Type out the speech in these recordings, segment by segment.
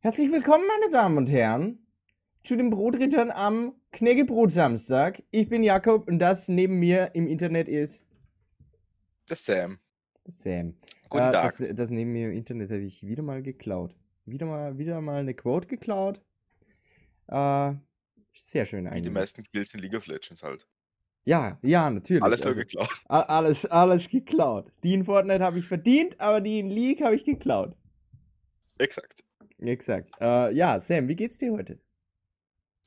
Herzlich willkommen, meine Damen und Herren, zu dem Brotrittern am Knäckebrot-Samstag. Ich bin Jakob und das neben mir im Internet ist Der Sam. Sam. Guten Äh, Tag. Das, das neben mir im Internet habe ich wieder mal geklaut. Wieder mal, wieder mal eine Quote geklaut. Äh, sehr schön Wie die eigentlich. meisten Kills in League of Legends halt. Ja, ja, natürlich. Alles nur also, geklaut. alles, alles geklaut. Die in Fortnite habe ich verdient, aber die in League habe ich geklaut. Exakt. Exakt. Äh, ja, Sam, wie geht's dir heute?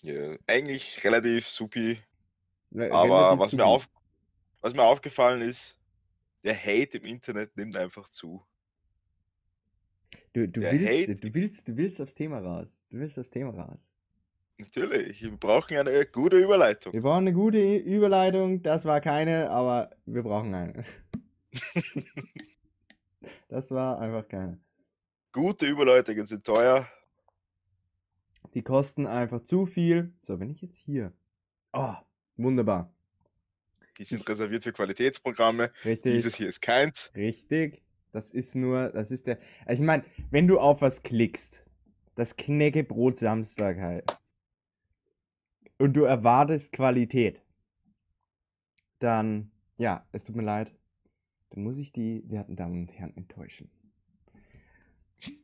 Ja, eigentlich relativ supi. Re- Aber relativ was mir, supi. auf, was mir aufgefallen ist, der Hate im Internet nimmt einfach zu. Du, du, der willst, Hate- du, willst, du willst aufs Thema raus. Du willst aufs Thema raus. Natürlich, wir brauchen eine gute Überleitung. Wir brauchen eine gute Überleitung. Das war keine, aber wir brauchen eine. das war einfach keine. Gute Überleitungen sind teuer. Die kosten einfach zu viel. So, wenn ich jetzt hier. Oh, wunderbar. Die sind reserviert für Qualitätsprogramme. Richtig. Dieses hier ist keins. Richtig. Das ist nur, das ist der. Also ich meine, wenn du auf was klickst, das Knäckebrot Samstag heißt, und du erwartest Qualität, dann, ja, es tut mir leid, dann muss ich die werten Damen und Herren enttäuschen.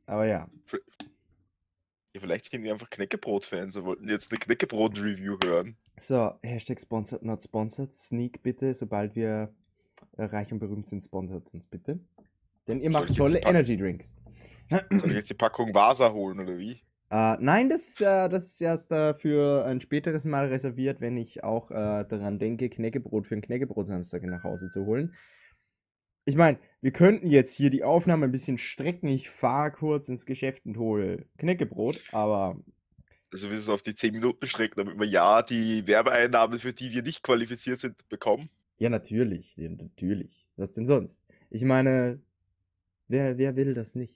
Aber ja, Ja, vielleicht sind die einfach Knäckebrot-Fans und wollten jetzt eine Knäckebrot-Review hören. so, Hashtag sponsored, not sponsored, Sneak bitte, sobald wir äh, reich und berühmt sind, sponsert uns bitte. Denn ihr macht tolle Energy Drinks. Soll ich jetzt die Packung Vasa holen oder wie? Äh, nein, das ist, äh, das ist erst äh, für ein späteres Mal reserviert, wenn ich auch äh, daran denke, Knäckebrot für einen Knäckebrot-Samstag nach Hause zu holen. Ich meine, wir könnten jetzt hier die Aufnahme ein bisschen strecken. Ich fahre kurz ins Geschäft und hole Knäckebrot, aber Also wir es auf die 10 Minuten strecken, damit wir ja die Werbeeinnahmen, für die wir nicht qualifiziert sind, bekommen. ja, natürlich, ja, natürlich. Was denn sonst? Ich meine, wer, wer will das nicht?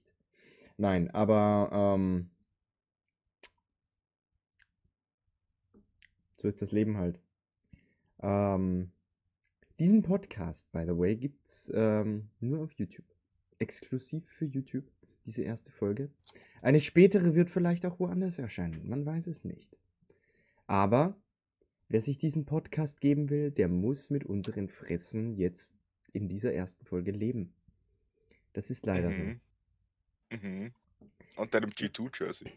Nein, aber ähm, so ist das Leben halt. Ähm, diesen Podcast, by the way, gibt's ähm, nur auf YouTube. Exklusiv für YouTube, diese erste Folge. Eine spätere wird vielleicht auch woanders erscheinen, man weiß es nicht. Aber wer sich diesen Podcast geben will, der muss mit unseren Fressen jetzt in dieser ersten Folge leben. Das ist leider so. Mhm. Mhm. Und deinem G2-Jersey.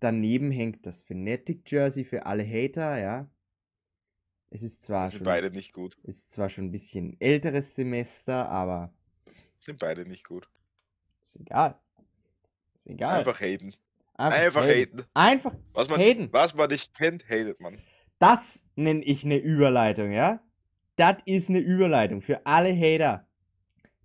Daneben hängt das Fnatic Jersey für alle Hater, ja. Es ist zwar Sind schon, beide nicht gut. ist zwar schon ein bisschen älteres Semester, aber Sind beide nicht gut. ist egal. Ist egal. Einfach haten. Einfach, Einfach haten. Einfach Was man, haten. was man nicht kennt, hatet man. Das nenne ich eine Überleitung, ja? Das ist eine Überleitung für alle Hater.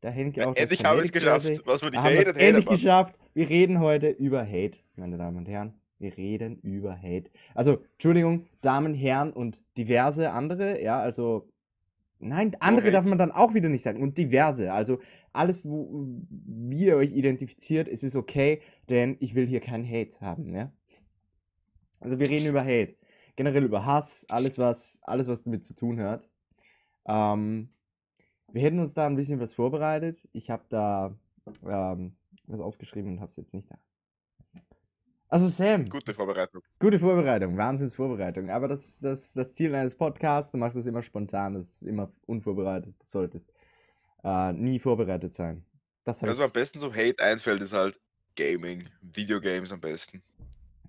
Da hängt auch das Endlich haben wir es geschafft. Was Wir nicht haben hatet, hatet endlich man. geschafft. Wir reden heute über Hate, meine Damen und Herren. Wir reden über Hate. Also, Entschuldigung, Damen, Herren und diverse andere, ja, also. Nein, andere darf Hate. man dann auch wieder nicht sagen. Und diverse. Also alles, wo, wie ihr euch identifiziert, es ist okay, denn ich will hier keinen Hate haben, ja. Also wir reden über Hate. Generell über Hass, alles was, alles, was damit zu tun hat. Ähm, wir hätten uns da ein bisschen was vorbereitet. Ich habe da ähm, was aufgeschrieben und habe es jetzt nicht da. Also Sam, Gute Vorbereitung. gute Vorbereitung, Wahnsinnsvorbereitung. Aber das, das, das Ziel eines Podcasts, du machst es immer spontan, das ist immer unvorbereitet. Du solltest äh, nie vorbereitet sein. Das Was mir am besten so Hate einfällt, ist halt Gaming. Videogames am besten.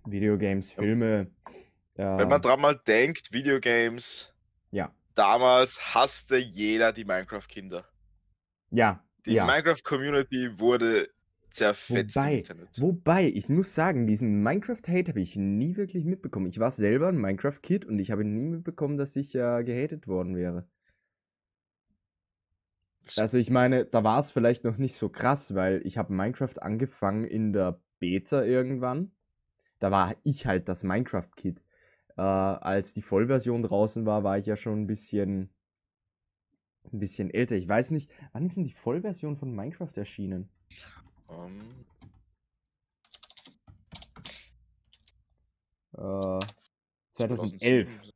Videogames, Filme. Wenn Äh, man dran mal denkt, Videogames, ja, damals hasste jeder die Minecraft-Kinder. ja, Die ja. Minecraft-Community wurde zerfetzt Wobei, Internet. wobei, ich muss sagen, diesen Minecraft-Hate habe ich nie wirklich mitbekommen. Ich war selber ein Minecraft-Kid und ich habe nie mitbekommen, dass ich äh, gehatet worden wäre. Also ich meine, da war es vielleicht noch nicht so krass, weil ich habe Minecraft angefangen in der Beta irgendwann. Da war ich halt das Minecraft-Kid. Äh, als die Vollversion draußen war, war ich ja schon ein bisschen, ein bisschen älter. Ich weiß nicht, wann ist denn die Vollversion von Minecraft erschienen? Ähm, Äh, 2011. 2007.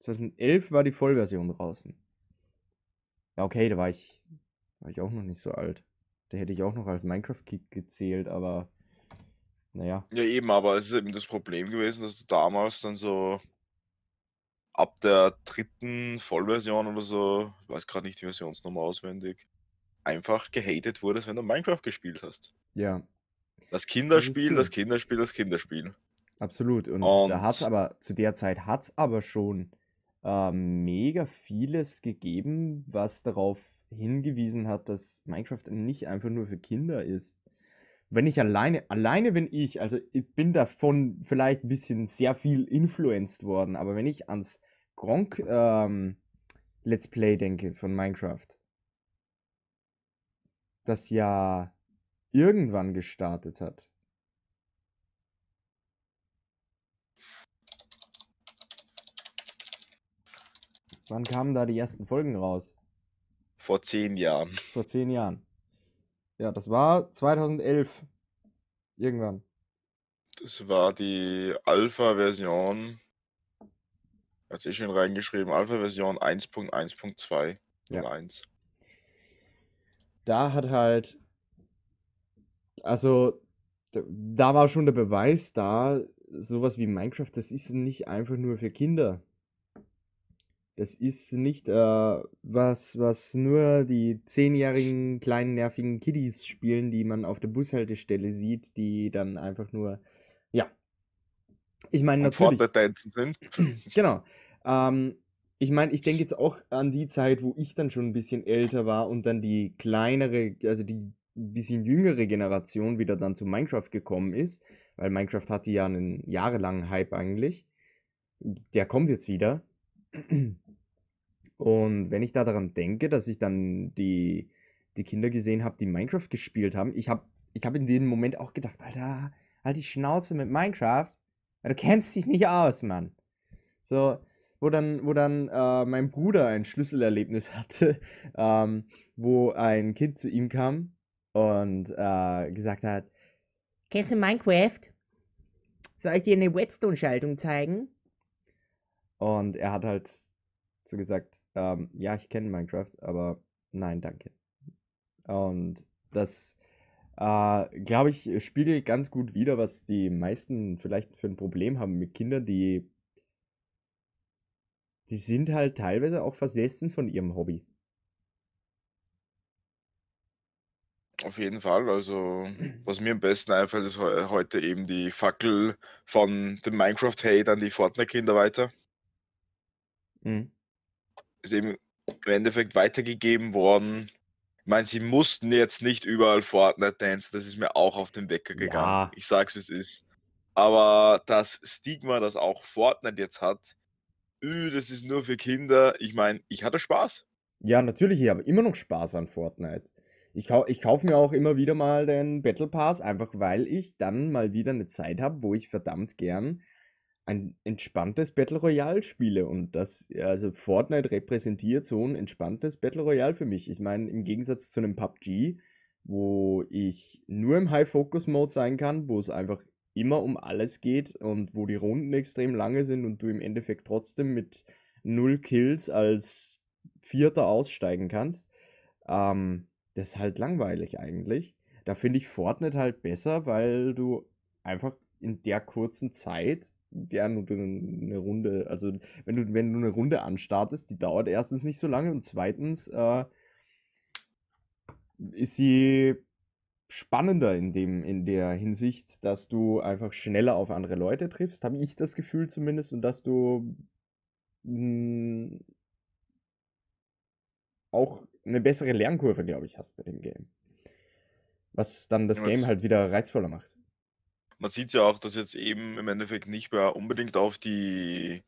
2011 war die Vollversion draußen. Ja, okay, da war ich, war ich auch noch nicht so alt. Der hätte ich auch noch als Minecraft-Kick gezählt, aber naja. Ja, eben, aber es ist eben das Problem gewesen, dass du damals dann so ab der dritten Vollversion oder so, ich weiß gerade nicht die Versionsnummer auswendig, einfach gehatet wurdest, wenn du Minecraft gespielt hast. Ja. Das Kinderspiel, das Kinderspiel, das Kinderspiel. Absolut. Und, Und da hat es aber, zu der Zeit hat es aber schon äh, mega vieles gegeben, was darauf hingewiesen hat, dass Minecraft nicht einfach nur für Kinder ist. Wenn ich alleine, alleine wenn ich, also ich bin davon vielleicht ein bisschen sehr viel influenced worden, aber wenn ich ans Gronk ähm, Let's Play denke von Minecraft, das ja irgendwann gestartet hat. Wann kamen da die ersten Folgen raus? Vor zehn Jahren. Vor zehn Jahren. Ja, das war 2011. Irgendwann. Das war die Alpha-Version. Hat eh schon reingeschrieben. Alpha-Version 1.1.2. Ja. 1. Da hat halt. Also, da war schon der Beweis da, sowas wie Minecraft, das ist nicht einfach nur für Kinder. Das ist nicht äh, was, was nur die zehnjährigen kleinen nervigen Kiddies spielen, die man auf der Bushaltestelle sieht, die dann einfach nur, ja. Ich meine natürlich. Fortnite sind. Genau. Ähm, ich meine, ich denke jetzt auch an die Zeit, wo ich dann schon ein bisschen älter war und dann die kleinere, also die bisschen jüngere Generation wieder dann zu Minecraft gekommen ist, weil Minecraft hatte ja einen jahrelangen Hype eigentlich. Der kommt jetzt wieder. Und wenn ich da daran denke, dass ich dann die, die Kinder gesehen habe, die Minecraft gespielt haben, ich habe ich hab in dem Moment auch gedacht, Alter, halt die Schnauze mit Minecraft. Du kennst dich nicht aus, Mann. So, wo dann, wo dann äh, mein Bruder ein Schlüsselerlebnis hatte, ähm, wo ein Kind zu ihm kam und äh, gesagt hat, kennst du Minecraft? Soll ich dir eine Whetstone-Schaltung zeigen? Und er hat halt so gesagt, ähm, ja, ich kenne Minecraft, aber nein, danke. Und das, äh, glaube ich, spiegelt ganz gut wider, was die meisten vielleicht für ein Problem haben mit Kindern, die, die sind halt teilweise auch versessen von ihrem Hobby. Auf jeden Fall. Also, was mir am besten einfällt, ist heute eben die Fackel von dem Minecraft-Hate an die Fortnite-Kinder weiter. Mhm ist eben im Endeffekt weitergegeben worden. Ich meine, sie mussten jetzt nicht überall Fortnite dancen, das ist mir auch auf den Wecker gegangen. Ja. Ich sag's, wie es ist. Aber das Stigma, das auch Fortnite jetzt hat, das ist nur für Kinder. Ich meine, ich hatte Spaß. Ja, natürlich, ich habe immer noch Spaß an Fortnite. Ich, kau ich kaufe mir auch immer wieder mal den Battle Pass, einfach weil ich dann mal wieder eine Zeit habe, wo ich verdammt gern ein entspanntes Battle Royale spiele und das, also Fortnite repräsentiert so ein entspanntes Battle Royale für mich. Ich meine, im Gegensatz zu einem PUBG, wo ich nur im High-Focus-Mode sein kann, wo es einfach immer um alles geht und wo die Runden extrem lange sind und du im Endeffekt trotzdem mit null Kills als Vierter aussteigen kannst. Ähm, das ist halt langweilig eigentlich. Da finde ich Fortnite halt besser, weil du einfach in der kurzen Zeit ja, nur eine Runde, also wenn du, wenn du eine Runde anstartest, die dauert erstens nicht so lange und zweitens äh, ist sie spannender in dem, in der Hinsicht, dass du einfach schneller auf andere Leute triffst, habe ich das Gefühl zumindest, und dass du mh, hm, auch eine bessere Lernkurve, glaube ich, hast bei dem Game. Was dann das Game halt wieder reizvoller macht man sieht ja auch, dass jetzt eben im Endeffekt nicht mehr unbedingt auf die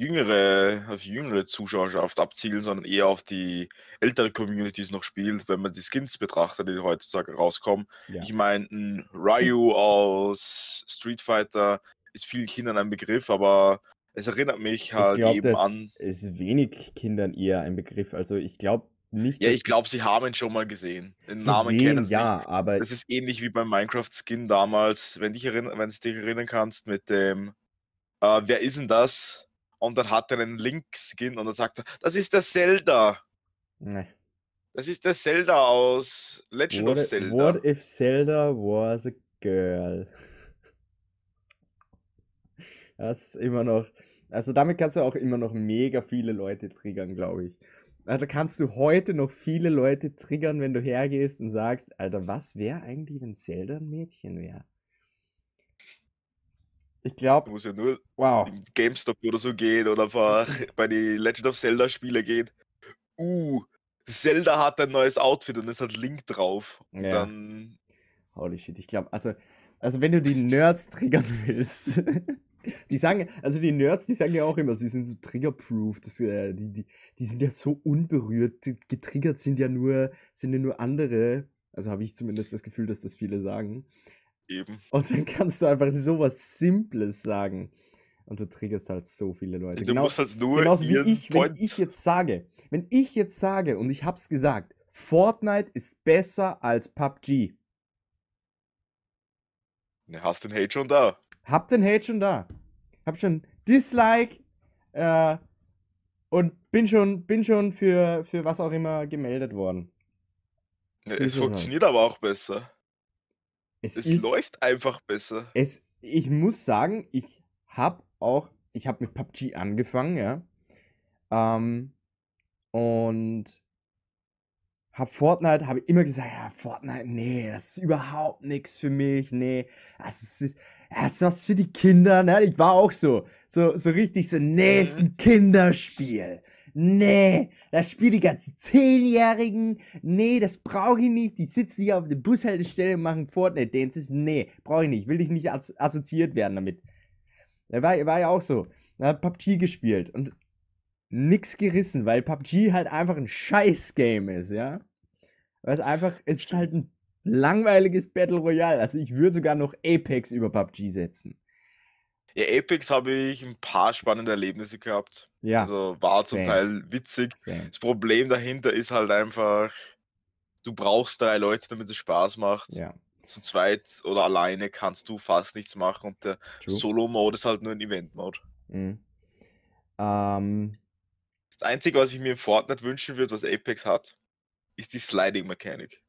jüngere, auf die jüngere Zuschauerschaft abzielen, sondern eher auf die ältere Communities noch spielt, wenn man die Skins betrachtet, die heutzutage rauskommen. Ja. Ich meine, ein Ryu aus Street Fighter ist vielen Kindern ein Begriff, aber es erinnert mich halt glaub, eben an. Ist wenig Kindern eher ein Begriff. Also ich glaube, nicht, ja, ich glaube, sie haben ihn schon mal gesehen. Den Namen kennen sie ja, nicht. aber Das ist ähnlich wie beim Minecraft-Skin damals, wenn, dich wenn du dich erinnern kannst, mit dem, äh, wer ist denn das? Und dann hat er einen Link-Skin und dann sagt er, das ist der Zelda. Nee. Das ist der Zelda aus Legend What, of Zelda. what if Zelda was a girl? Das ist immer noch. Also damit kannst du auch immer noch mega viele Leute triggern, glaube ich. Also kannst du heute noch viele Leute triggern, wenn du hergehst und sagst, Alter, was wäre eigentlich, wenn Zelda ein Mädchen wäre? Ich Du glaube, musst ja nur wow. in GameStop oder so gehen oder einfach bei den Legend of Zelda Spiele gehen. Uh, Zelda hat ein neues Outfit und es hat Link drauf. Und Ja. dann Holy shit, ich glaube, also, also wenn du die Nerds triggern willst, die sagen, also die Nerds, die sagen ja auch immer, sie sind so triggerproof, das, äh, die, die, die sind ja so unberührt, getriggert sind ja nur, sind ja nur andere, also habe ich zumindest das Gefühl, dass das viele sagen. Eben. Und dann kannst du einfach sowas Simples sagen. Und du triggerst halt so viele Leute. Du musst halt nur Genauso wie ich, wenn Point. ich jetzt sage, wenn ich jetzt sage, und ich hab's gesagt, Fortnite ist besser als PUBG. Ne, hast den Hate schon da. Hab den Hate schon da. Hab schon Dislike äh, und bin schon, bin schon für, für was auch immer gemeldet worden. Ne, So es es halt. funktioniert aber auch besser. Es, Es ist, läuft einfach besser. Es, ich muss sagen, ich hab auch, ich hab mit PUBG angefangen, ja. Ähm, und hab Fortnite, habe immer gesagt, ja, Fortnite, nee, das ist überhaupt nichts für mich, nee, das ist, das ist was für die Kinder, ne? Ich war auch so, so, so richtig so, nee, ist ein Kinderspiel. Nee, das spielen die ganzen Zehnjährigen. Nee, das brauche ich nicht. Die sitzen hier auf der Bushaltestelle und machen Fortnite-Dances. Nee, brauche ich nicht. Will ich nicht as assoziiert werden damit. Er war, war ja auch so. Er hat PUBG gespielt und nix gerissen, weil PUBG halt einfach ein Scheiß-Game ist, ja. Weil es einfach, es ist halt ein langweiliges Battle Royale. Also ich würde sogar noch Apex über PUBG setzen. Ja, Apex habe ich ein paar spannende Erlebnisse gehabt. Ja, Also war zum same. Teil witzig. same. Das Problem dahinter ist halt einfach, du brauchst drei Leute, damit es Spaß macht. Ja, Zu zweit oder alleine kannst du fast nichts machen und der. Solo-Mode ist halt nur ein Event-Mode. Mhm. Ähm, Das Einzige, was ich mir in Fortnite wünschen würde, was Apex hat, ist die Sliding-Mechanik.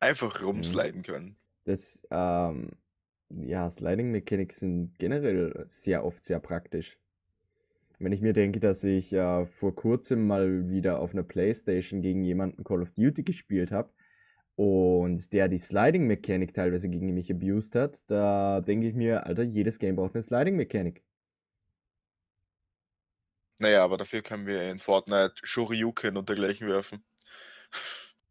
Einfach Mhm. rumsliden können. Das, ähm, ja, Sliding Mechanics sind generell sehr oft sehr praktisch. Wenn ich mir denke, dass ich äh, vor kurzem mal wieder auf einer Playstation gegen jemanden Call of Duty gespielt habe und der die Sliding Mechanik teilweise gegen mich abused hat, da denke ich mir, Alter, jedes Game braucht eine Sliding Mechanik. Naja, aber dafür können wir in Fortnite Shoryuken und dergleichen werfen.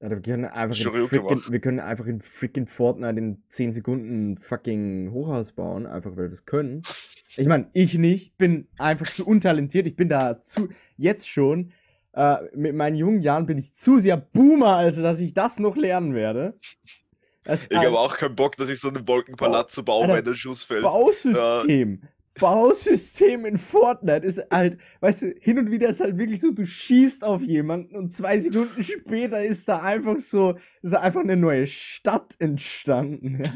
Alter, wir können einfach in machen. wir können einfach in freaking Fortnite in 10 Sekunden fucking Hochhaus bauen, einfach weil wir das können. Ich meine, ich nicht, bin einfach zu untalentiert. Ich bin da zu, jetzt schon, äh, mit meinen jungen Jahren bin ich zu sehr Boomer, als dass ich das noch lernen werde. Das Ich habe auch keinen Bock, dass ich so einen Wolkenpalast baue, Alter, wenn der Schuss fällt. Bausystem. Bausystem in Fortnite ist halt, weißt du, hin und wieder ist halt wirklich so, du schießt auf jemanden und zwei Sekunden später ist da einfach so, ist da einfach eine neue Stadt entstanden. Ja?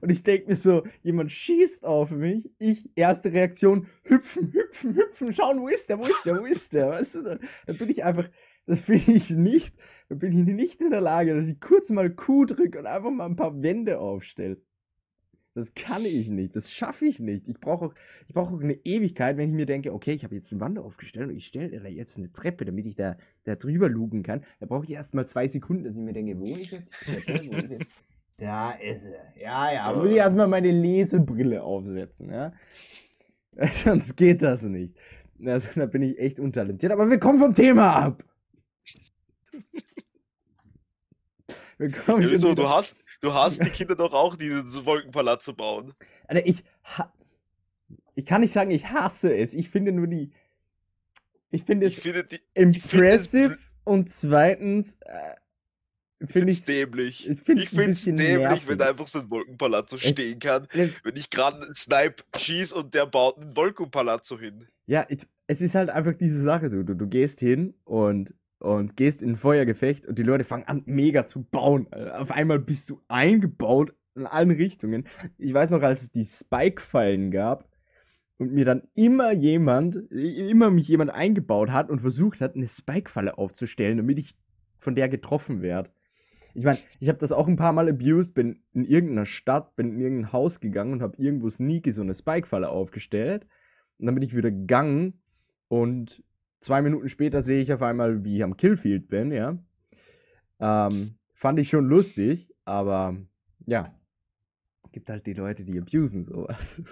Und ich denke mir so, jemand schießt auf mich, ich, erste Reaktion, hüpfen, hüpfen, hüpfen, schauen, wo ist der, wo ist der, wo ist der, weißt du, dann bin ich einfach, das bin ich nicht, dann bin ich nicht in der Lage, dass ich kurz mal Q drücke und einfach mal ein paar Wände aufstelle. Das kann ich nicht, das schaffe ich nicht. Ich brauche auch, ich brauche auch eine Ewigkeit, wenn ich mir denke, okay, ich habe jetzt eine Wand aufgestellt und ich stelle da jetzt eine Treppe, damit ich da, da drüber lugen kann. Da brauche ich erst mal zwei Sekunden, dass ich mir denke, wo ist jetzt? Wo ist jetzt? Da ist sie. Ja, ja, muss ich erstmal meine Lesebrille aufsetzen, ja. Sonst geht das nicht. Also, da bin ich echt untalentiert. Aber wir kommen vom Thema ab. Ja, wieso? Du hast, du hast die Kinder doch auch, diesen so Wolkenpalast zu bauen. Alter, ich, ich kann nicht sagen, ich hasse es. Ich finde nur die. Ich finde Ich es finde die, finde es impressive und zweitens äh, ich finde ich. dämlich. ich Ich finde es dämlich, wenn nervig. da einfach so ein Wolkenpalast so stehen kann. Es- Wenn ich gerade einen Snipe schieß und der baut einen Wolkenpalast so hin. Ja, ich, es ist halt einfach diese Sache, du, du, du gehst hin und, und gehst in ein Feuergefecht und die Leute fangen an, mega zu bauen. Äh, Auf einmal bist du eingebaut in allen Richtungen. Ich weiß noch, als es die Spike-Fallen gab und mir dann immer jemand, immer mich jemand eingebaut hat und versucht hat, eine Spike-Falle aufzustellen, damit ich von der getroffen werde. Ich meine, ich habe das auch ein paar Mal abused, bin in irgendeiner Stadt, bin in irgendein Haus gegangen und habe irgendwo sneaky so eine Spike-Falle aufgestellt. Und dann bin ich wieder gegangen und zwei Minuten später sehe ich auf einmal, wie ich am Killfield bin, ja. Ähm, fand ich schon lustig, aber ja, gibt halt die Leute, die abusen sowas.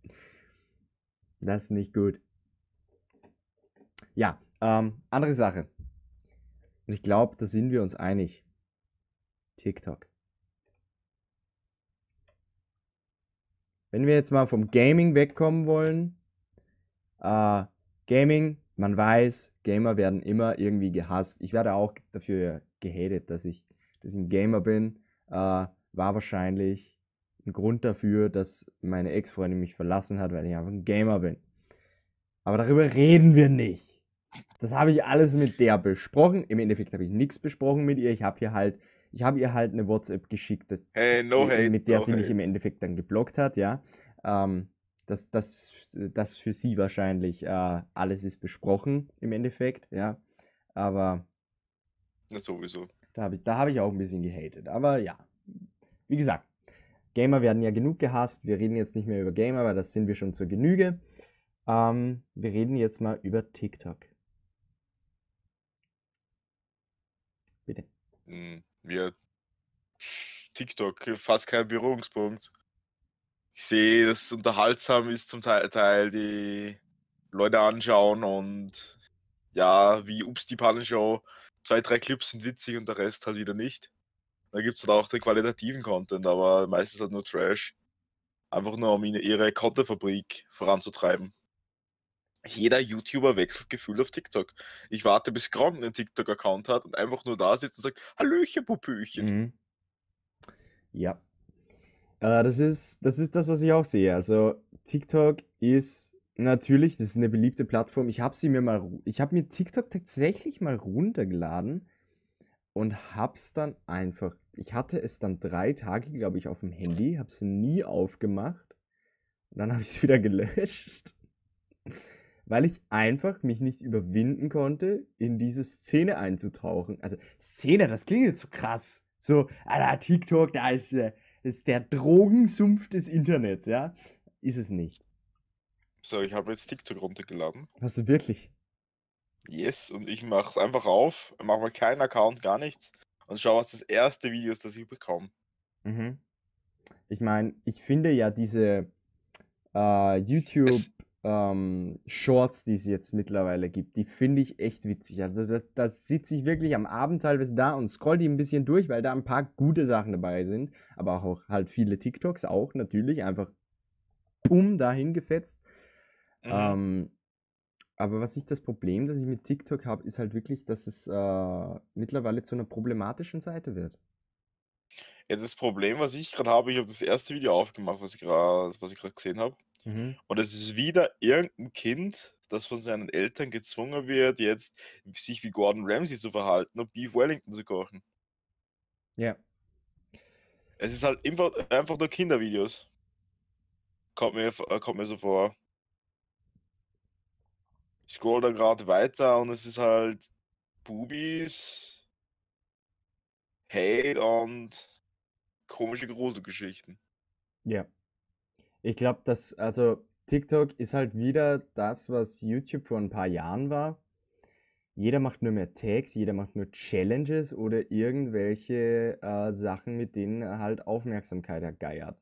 das ist nicht gut. Ja, ähm, andere Sache. Und ich glaube, da sind wir uns einig. TikTok. Wenn wir jetzt mal vom Gaming wegkommen wollen, äh, Gaming, man weiß, Gamer werden immer irgendwie gehasst. Ich werde auch dafür gehatet, dass ich, dass ich ein Gamer bin. Äh, war wahrscheinlich ein Grund dafür, dass meine Ex-Freundin mich verlassen hat, weil ich einfach ein Gamer bin. Aber darüber reden wir nicht. Das habe ich alles mit der besprochen. Im Endeffekt habe ich nichts besprochen mit ihr. Ich habe hier halt, ich habe ihr halt eine WhatsApp geschickt, hey, no hate, mit der no sie mich hate. im Endeffekt dann geblockt hat, ja. Ähm, das, das, das für sie wahrscheinlich äh, alles ist besprochen im Endeffekt, ja. Aber Na, sowieso. da habe ich, da hab ich auch ein bisschen gehatet. Aber ja, wie gesagt, Gamer werden ja genug gehasst. Wir reden jetzt nicht mehr über Gamer, weil das sind wir schon zur Genüge. Ähm, wir reden jetzt mal über TikTok. Bitte. Hm, Wir TikTok, fast kein Berührungspunkt. Ich sehe, dass es unterhaltsam ist zum Teil, die Leute anschauen und ja, wie Ups die Pannenshow, zwei, drei Clips sind witzig und der Rest halt wieder nicht. Da gibt es halt auch den qualitativen Content, aber meistens halt nur Trash. Einfach nur, um ihre Contentfabrik voranzutreiben. Jeder YouTuber wechselt gefühlt auf TikTok. Ich warte, bis Gronk einen TikTok-Account hat und einfach nur da sitzt und sagt, Hallöchen, Pupüchen. Mhm. Ja. Äh, das ist, das ist das, was ich auch sehe. Also TikTok ist natürlich, das ist eine beliebte Plattform. Ich habe sie mir mal, ich habe mir TikTok tatsächlich mal runtergeladen und hab's dann einfach, ich hatte es dann drei Tage, glaube ich, auf dem Handy, habe es nie aufgemacht und dann habe ich es wieder gelöscht, weil ich einfach mich nicht überwinden konnte, in diese Szene einzutauchen. Also Szene, das klingt jetzt so krass. So, Alter, TikTok, da ist, äh, das ist der Drogensumpf des Internets, ja? Ist es nicht. So, ich habe jetzt TikTok runtergeladen. Hast du wirklich? Yes, und ich mache es einfach auf, mache mal keinen Account, gar nichts und schau, was das erste Video ist, das ich bekomme. Mhm. Ich meine, ich finde ja diese äh, YouTube Es, ähm, Shorts, die es jetzt mittlerweile gibt, die finde ich echt witzig. Also da, da sitze ich wirklich am Abend teilweise da und scroll die ein bisschen durch, weil da ein paar gute Sachen dabei sind, aber auch halt viele TikToks auch natürlich einfach bumm dahin gefetzt. mhm. Ähm, aber was ich das Problem, das ich mit TikTok habe, ist halt wirklich, dass es äh, mittlerweile zu einer problematischen Seite wird. Ja, das Problem, was ich gerade habe, ich habe das erste Video aufgemacht, was ich gerade, was ich gerade gesehen habe, Mhm. und es ist wieder irgendein Kind, das von seinen Eltern gezwungen wird, jetzt sich wie Gordon Ramsay zu verhalten und Beef Wellington zu kochen. Ja. Es ist halt einfach, einfach nur Kindervideos. Kommt mir, äh, kommt mir so vor. Ich scroll da gerade weiter und es ist halt Bubis, Hate und komische Gruselgeschichten. Ja. Ich glaube, dass, also TikTok ist halt wieder das, was YouTube vor ein paar Jahren war. Jeder macht nur mehr Tags, jeder macht nur Challenges oder irgendwelche äh, Sachen, mit denen er halt Aufmerksamkeit ergeiert.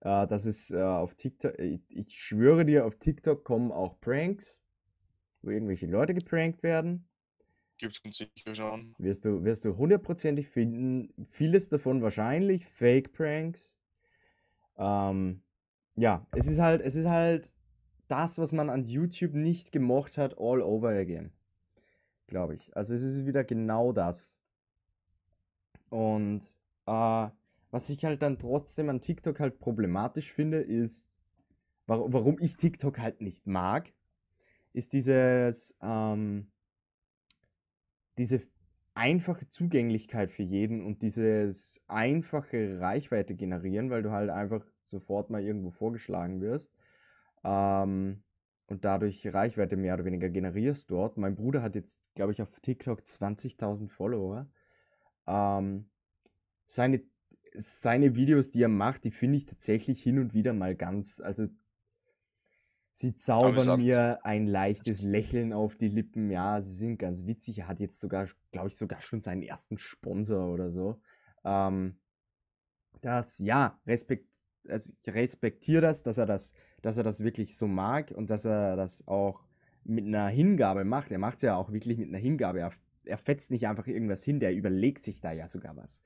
Äh, das ist äh, auf TikTok, ich, ich schwöre dir, auf TikTok kommen auch Pranks, wo irgendwelche Leute geprankt werden. Gibt's ganz sicher schon. Wirst du, wirst du hundertprozentig finden. Vieles davon wahrscheinlich Fake-Pranks. Ähm, ja, es ist halt, es ist halt das, was man an YouTube nicht gemocht hat, all over again. Glaube ich. Also es ist wieder genau das. Und äh, was ich halt dann trotzdem an TikTok halt problematisch finde, ist, warum, warum ich TikTok halt nicht mag, ist dieses, ähm, diese einfache Zugänglichkeit für jeden und dieses einfache Reichweite generieren, weil du halt einfach sofort mal irgendwo vorgeschlagen wirst. Ähm, und dadurch Reichweite mehr oder weniger generierst dort. Mein Bruder hat jetzt, glaube ich, auf TikTok 20.000 Follower. Ähm, seine, seine Videos, die er macht, die finde ich tatsächlich hin und wieder mal ganz, also sie zaubern mir ein leichtes Lächeln auf die Lippen. Ja, sie sind ganz witzig. Er hat jetzt sogar, glaube ich, sogar schon seinen ersten Sponsor oder so. Ähm, das, ja, respekt, also ich respektiere das, dass er das, dass er das wirklich so mag und dass er das auch mit einer Hingabe macht. Er macht es ja auch wirklich mit einer Hingabe. Er, er fetzt nicht einfach irgendwas hin, der überlegt sich da ja sogar was.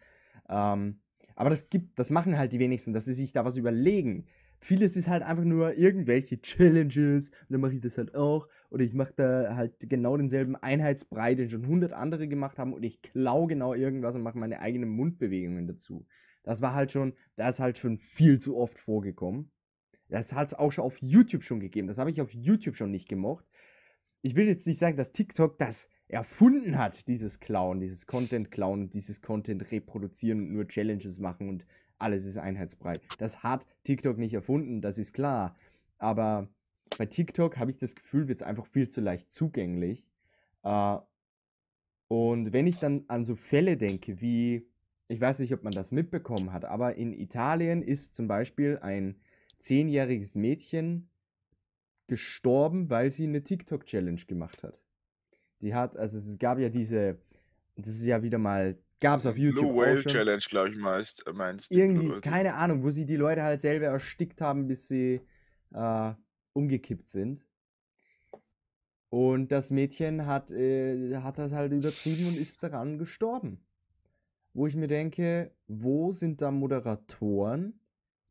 Ähm, aber das gibt, das machen halt die wenigsten, dass sie sich da was überlegen. Vieles ist halt einfach nur irgendwelche Challenges und dann mache ich das halt auch. Oder ich mache da halt genau denselben Einheitsbrei, den schon 100 andere gemacht haben und ich klaue genau irgendwas und mache meine eigenen Mundbewegungen dazu. Das war halt schon, das ist halt schon viel zu oft vorgekommen. Das hat es auch schon auf YouTube schon gegeben. Das habe ich auf YouTube schon nicht gemocht. Ich will jetzt nicht sagen, dass TikTok das erfunden hat, dieses Klauen, dieses Content klauen, dieses Content reproduzieren und nur Challenges machen und alles ist einheitsbrei. Das hat TikTok nicht erfunden, das ist klar. Aber bei TikTok habe ich das Gefühl, wird es einfach viel zu leicht zugänglich. Äh, und wenn ich dann an so Fälle denke, wie, ich weiß nicht, ob man das mitbekommen hat, aber in Italien ist zum Beispiel ein zehnjähriges Mädchen gestorben, weil sie eine TikTok-Challenge gemacht hat. Die hat, also es gab ja diese, das ist ja wieder mal, gab es auf YouTube Blue Whale. Challenge, glaube ich, meinst, äh, meinst du? Irgendwie, Blue- keine Ahnung, wo sie die Leute halt selber erstickt haben, bis sie äh, umgekippt sind. Und das Mädchen hat, äh, hat das halt übertrieben und ist daran gestorben. Wo ich mir denke, wo sind da Moderatoren,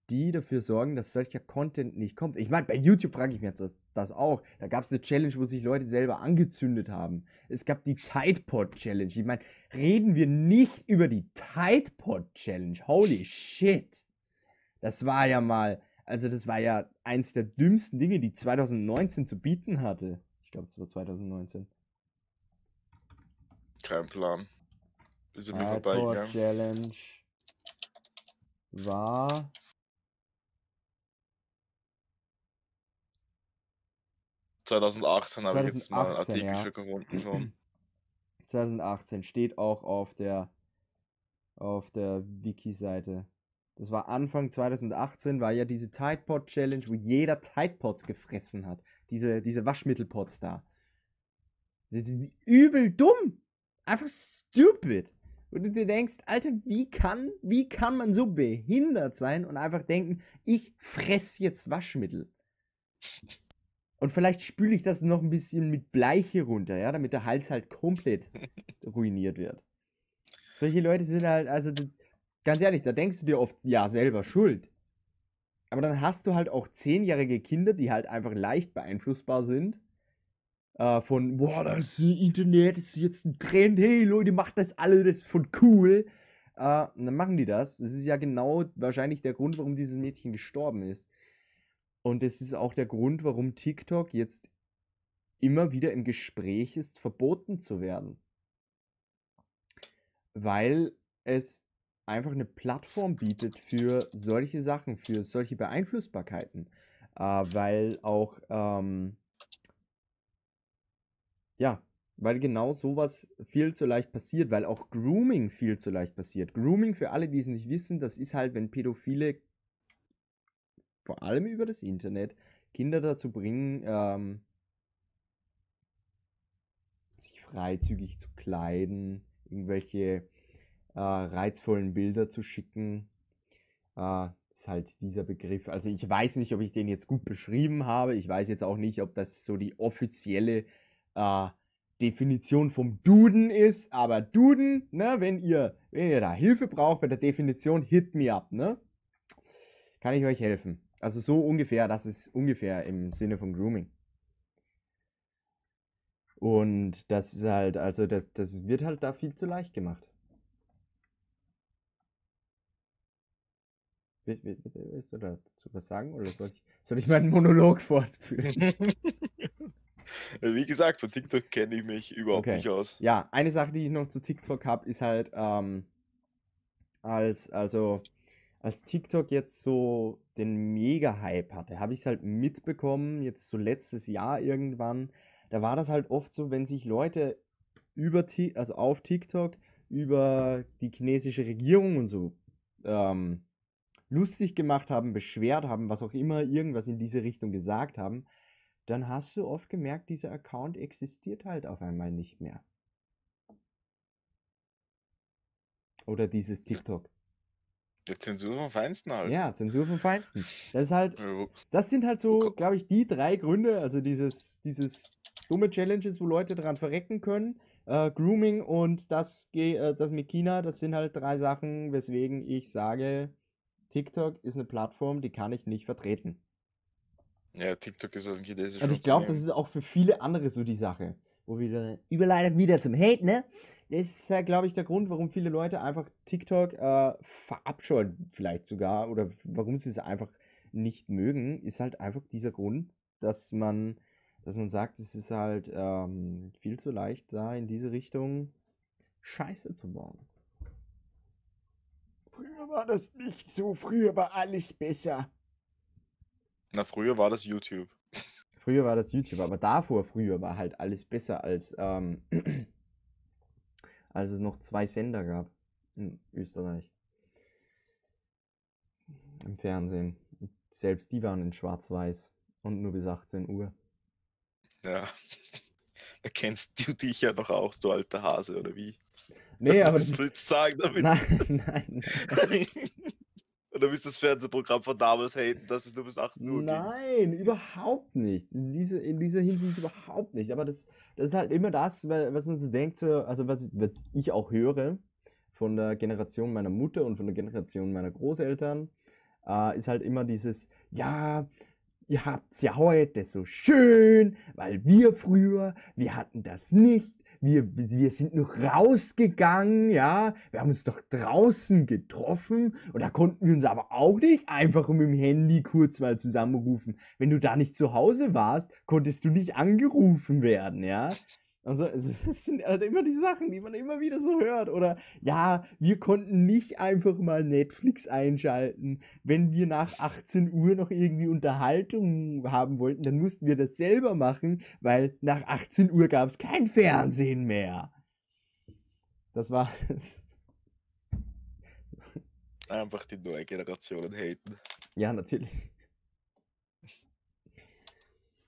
die dafür sorgen, dass solcher Content nicht kommt? Ich meine, bei YouTube frage ich mich jetzt das, auch. Da gab es eine Challenge, wo sich Leute selber angezündet haben. Es gab die Tide Pod Challenge. Ich meine, reden wir nicht über die Tide Pod Challenge. Holy shit. Das war ja mal, also das war ja eins der dümmsten Dinge, die 2019 zu bieten hatte. Ich glaube, es war 2019. Kein Plan. Tide Pod vorbeigegangen. Challenge war 2018 habe ich jetzt mal einen 2018, Artikel ja. schon gefunden. Von. 2018 steht auch auf der auf der Wiki-Seite. Das war Anfang 2018, war ja diese Tide Pod Challenge, wo jeder Tide Pods gefressen hat. Diese, diese Waschmittelpots da. Die, die, die, übel dumm. Einfach stupid. Und du dir denkst, Alter, wie kann, wie kann man so behindert sein und einfach denken, ich fress jetzt Waschmittel. Und vielleicht spüle ich das noch ein bisschen mit Bleiche runter, ja, damit der Hals halt komplett ruiniert wird. Solche Leute sind halt, also ganz ehrlich, da denkst du dir oft, ja, selber schuld. Aber dann hast du halt auch zehnjährige Kinder, die halt einfach leicht beeinflussbar sind. Äh, von, boah, das Internet ist jetzt ein Trend, hey Leute, macht das alle, das ist voll cool. Äh, und dann machen die das. Das ist ja genau wahrscheinlich der Grund, warum dieses Mädchen gestorben ist. Und es ist auch der Grund, warum TikTok jetzt immer wieder im Gespräch ist, verboten zu werden. Weil es einfach eine Plattform bietet für solche Sachen, für solche Beeinflussbarkeiten. Äh, weil auch, ähm, ja, weil genau sowas viel zu leicht passiert, weil auch Grooming viel zu leicht passiert. Grooming, für alle, die es nicht wissen, das ist halt, wenn Pädophile vor allem über das Internet Kinder dazu bringen, ähm, sich freizügig zu kleiden, irgendwelche äh, reizvollen Bilder zu schicken. Äh, ist halt dieser Begriff. Also ich weiß nicht, ob ich den jetzt gut beschrieben habe. Ich weiß jetzt auch nicht, ob das so die offizielle äh, Definition vom Duden ist. Aber Duden, ne, wenn ihr, wenn ihr da Hilfe braucht bei der Definition, hit me up, ne? Kann ich euch helfen. Also so ungefähr, das ist ungefähr im Sinne von Grooming. Und das ist halt, also das, das wird halt da viel zu leicht gemacht. Will- will- will- Willst du dazu was sagen oder soll ich, soll ich meinen Monolog fortführen? Wie gesagt, von TikTok kenne ich mich überhaupt Okay. nicht aus. Ja, eine Sache, die ich noch zu TikTok habe, ist halt, ähm, als, also, als TikTok jetzt so den Mega-Hype hatte, habe ich es halt mitbekommen, jetzt so letztes Jahr irgendwann. Da war das halt oft so, wenn sich Leute über, also auf TikTok über die chinesische Regierung und so ähm, lustig gemacht haben, beschwert haben, was auch immer, irgendwas in diese Richtung gesagt haben, dann hast du oft gemerkt, dieser Account existiert halt auf einmal nicht mehr. Oder dieses TikTok. Ja, Zensur vom Feinsten halt. Ja, Zensur vom Feinsten. Das ist halt, das sind halt so, glaube ich, die drei Gründe, also dieses, dieses dumme Challenges, wo Leute dran verrecken können, äh, Grooming und das, äh, das mit China, das sind halt drei Sachen, weswegen ich sage, TikTok ist eine Plattform, die kann ich nicht vertreten. Ja, TikTok ist ein chinesisches Und ich glaube, das ist auch für viele andere so die Sache. Wo wieder, Überleitung wieder zum Hate, ne? Das ist ja, glaube ich, der Grund, warum viele Leute einfach TikTok äh, verabscheuen, vielleicht sogar, oder warum sie es einfach nicht mögen, ist halt einfach dieser Grund, dass man, dass man sagt, es ist halt ähm, viel zu leicht, da in diese Richtung Scheiße zu bauen. Früher war das nicht so, früher war alles besser. Na, früher war das YouTube. Früher war das YouTube, aber davor früher war halt alles besser als, ähm, als es noch zwei Sender gab in Österreich. Im Fernsehen. Selbst die waren in Schwarz-Weiß und nur bis 18 Uhr. Ja. Da kennst du dich ja noch auch, du alter Hase, oder wie? Nee, aber. Was willst du sagen damit? Nein, nein. nein. Oder willst du das Fernsehprogramm von damals haten, dass es nur bis 8 Uhr Nein, ging? überhaupt nicht. In, diese, in dieser Hinsicht überhaupt nicht. Aber das, das ist halt immer das, was man so denkt, so, also was, was ich auch höre von der Generation meiner Mutter und von der Generation meiner Großeltern, äh, ist halt immer dieses, ja, ihr habt's ja heute so schön, weil wir früher, wir hatten das nicht wir, wir sind noch rausgegangen, ja, wir haben uns doch draußen getroffen und da konnten wir uns aber auch nicht einfach mit dem Handy kurz mal zusammenrufen. Wenn du da nicht zu Hause warst, konntest du nicht angerufen werden, ja. Also, das sind halt immer die Sachen, die man immer wieder so hört. Oder ja, wir konnten nicht einfach mal Netflix einschalten. Wenn wir nach 18 Uhr noch irgendwie Unterhaltung haben wollten, dann mussten wir das selber machen, weil nach 18 Uhr gab es kein Fernsehen mehr. Das war. Einfach die neue Generation haten. Ja, natürlich.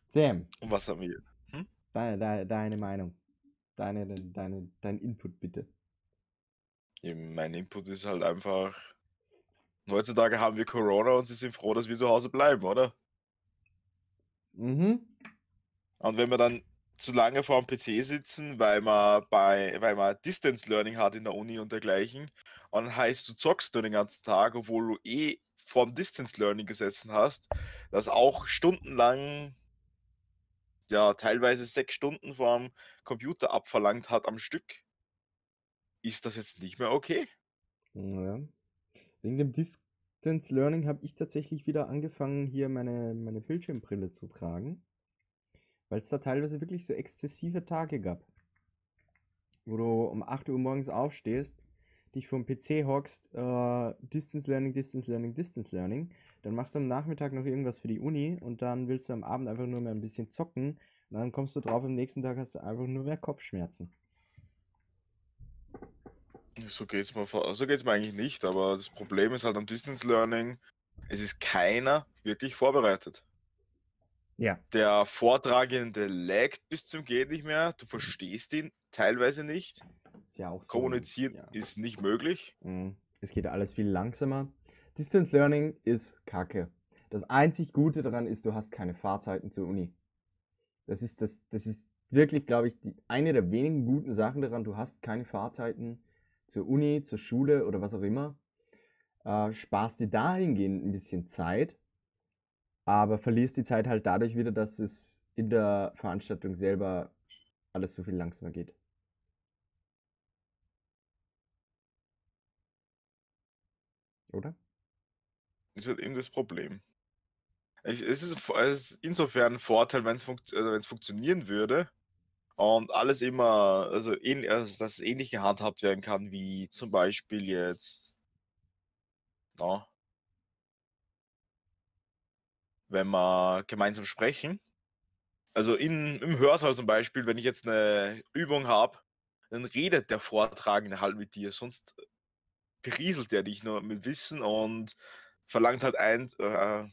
Sam. Und was haben wir? Deine, deine, deine Meinung. Deine, deine, dein Input bitte. Mein Input ist halt einfach. Heutzutage haben wir Corona und sie sind froh, dass wir zu Hause bleiben, oder? Mhm. Und wenn wir dann zu lange vor dem PC sitzen, weil man bei, weil man Distance Learning hat in der Uni und dergleichen, und dann heißt du zockst nur den ganzen Tag, obwohl du eh vorm Distance Learning gesessen hast, das auch stundenlang ja teilweise sechs Stunden vorm Computer abverlangt hat am Stück, ist das jetzt nicht mehr okay. Ja. Wegen dem Distance Learning habe ich tatsächlich wieder angefangen, hier meine, meine Bildschirmbrille zu tragen, weil es da teilweise wirklich so exzessive Tage gab, wo du um 8 Uhr morgens aufstehst, dich vom PC hockst, äh, Distance Learning, Distance Learning, Distance Learning dann machst du am Nachmittag noch irgendwas für die Uni und dann willst du am Abend einfach nur mehr ein bisschen zocken. Und dann kommst du drauf, am nächsten Tag hast du einfach nur mehr Kopfschmerzen. So geht's mir, so geht's mir eigentlich nicht, aber das Problem ist halt am Distance Learning, es ist keiner wirklich vorbereitet. Ja. Der Vortragende laggt bis zum geht nicht mehr, du verstehst ihn teilweise nicht. Ist ja auch so, Kommunizieren ja. ist nicht möglich. Mhm. Es geht alles viel langsamer. Distance Learning ist kacke. Das einzig Gute daran ist, du hast keine Fahrzeiten zur Uni. Das ist, das, das ist wirklich, glaube ich, die, eine der wenigen guten Sachen daran. Du hast keine Fahrzeiten zur Uni, zur Schule oder was auch immer. Äh, sparst dir dahingehend ein bisschen Zeit, aber verlierst die Zeit halt dadurch wieder, dass es in der Veranstaltung selber alles so viel langsamer geht. Oder? Ist halt eben das Problem. es, ist, es ist insofern ein Vorteil, wenn es funkt, also funktionieren würde und alles immer, also, ähn, also dass es ähnlich gehandhabt werden kann, wie zum Beispiel jetzt, na, wenn wir gemeinsam sprechen. Also in, im Hörsaal zum Beispiel, wenn ich jetzt eine Übung habe, dann redet der Vortragende halt mit dir, sonst berieselt er dich nur mit Wissen und verlangt halt ein, äh,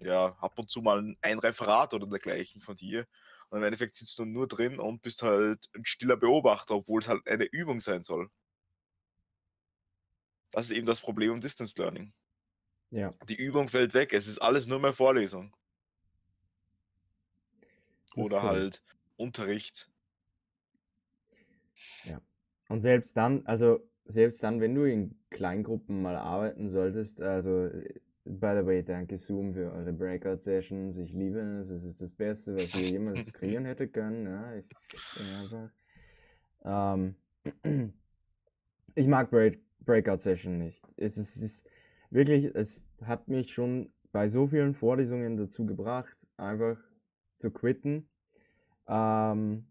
ja, ab und zu mal ein Referat oder dergleichen von dir. Und im Endeffekt sitzt du nur drin und bist halt ein stiller Beobachter, obwohl es halt eine Übung sein soll. Das ist eben das Problem im Distance Learning. Ja. Die Übung fällt weg, es ist alles nur mehr Vorlesung. Oder cool. halt Unterricht. Ja. Und selbst dann, also selbst dann, wenn du in Kleingruppen mal arbeiten solltest, also by the way, danke Zoom für eure Breakout-Sessions. Ich liebe es. Es ist das Beste, was ihr jemals kreieren hätte können. Ja, ich. Ähm, ich mag Break Breakout-Session nicht. Es ist, es ist wirklich, es hat mich schon bei so vielen Vorlesungen dazu gebracht, einfach zu quitten. Ähm,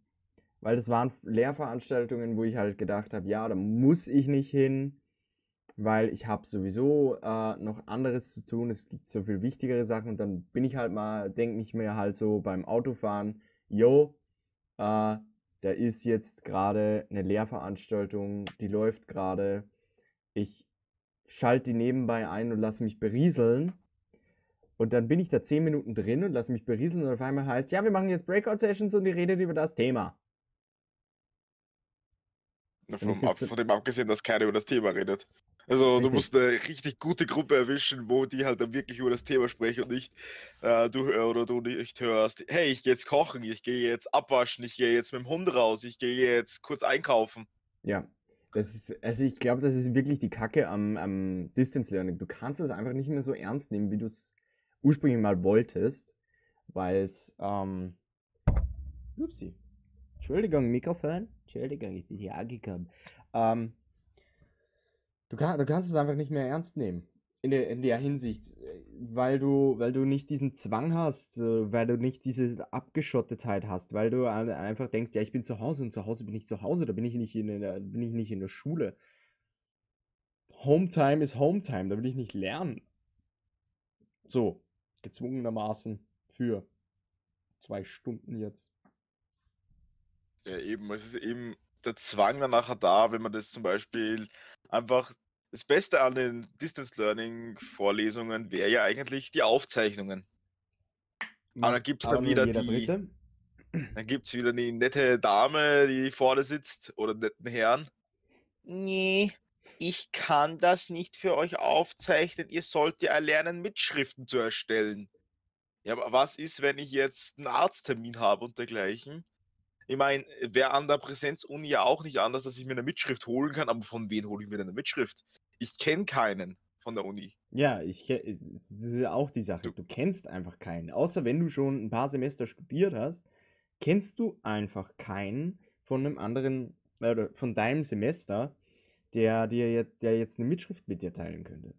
weil das waren Lehrveranstaltungen, wo ich halt gedacht habe, ja, da muss ich nicht hin, weil ich habe sowieso äh, noch anderes zu tun. Es gibt so viel wichtigere Sachen und dann bin ich halt mal, denke ich mir halt so beim Autofahren, yo, äh, da ist jetzt gerade eine Lehrveranstaltung, die läuft gerade. Ich schalte die nebenbei ein und lasse mich berieseln. Und dann bin ich da 10 Minuten drin und lasse mich berieseln und auf einmal heißt, ja, wir machen jetzt Breakout-Sessions und ihr redet über das Thema. Vom, von dem abgesehen, dass keiner über das Thema redet. Also richtig. du musst eine richtig gute Gruppe erwischen, wo die halt dann wirklich über das Thema sprechen und nicht äh, du oder du nicht hörst, hey, ich gehe jetzt kochen, ich gehe jetzt abwaschen, ich gehe jetzt mit dem Hund raus, ich gehe jetzt kurz einkaufen. Ja, das ist, also ich glaube, das ist wirklich die Kacke am, am Distance Learning. Du kannst es einfach nicht mehr so ernst nehmen, wie du es ursprünglich mal wolltest, weil es, ähm, upsie, Entschuldigung, Mikrofon, Entschuldigung, ich bin hier angekommen. Ähm, du, kann, du kannst es einfach nicht mehr ernst nehmen. In der, in der Hinsicht, weil du, weil du nicht diesen Zwang hast, äh, weil du nicht diese Abgeschottetheit hast, weil du einfach denkst, ja, ich bin zu Hause und zu Hause bin ich zu Hause, da bin ich nicht in der, bin ich nicht in der Schule. Hometime ist Hometime, da will ich nicht lernen. So, gezwungenermaßen für zwei Stunden jetzt. Ja, eben, es ist eben der Zwang dann nachher da, wenn man das zum Beispiel einfach das Beste an den Distance Learning Vorlesungen wäre ja eigentlich die Aufzeichnungen. Aber dann gibt es dann wieder die. Dann gibt es wieder die nette Dame, die vorne sitzt, oder netten Herrn. Nee, ich kann das nicht für euch aufzeichnen. Ihr sollt ja erlernen, Mitschriften zu erstellen. Ja, aber was ist, wenn ich jetzt einen Arzttermin habe und dergleichen? Ich meine, wäre an der Präsenzuni ja auch nicht anders, dass ich mir eine Mitschrift holen kann, aber von wem hole ich mir denn eine Mitschrift? Ich kenne keinen von der Uni. Ja, ich das ist auch die Sache. Du kennst einfach keinen. Außer wenn du schon ein paar Semester studiert hast, kennst du einfach keinen von einem anderen, oder von deinem Semester, der dir jetzt, der jetzt eine Mitschrift mit dir teilen könnte.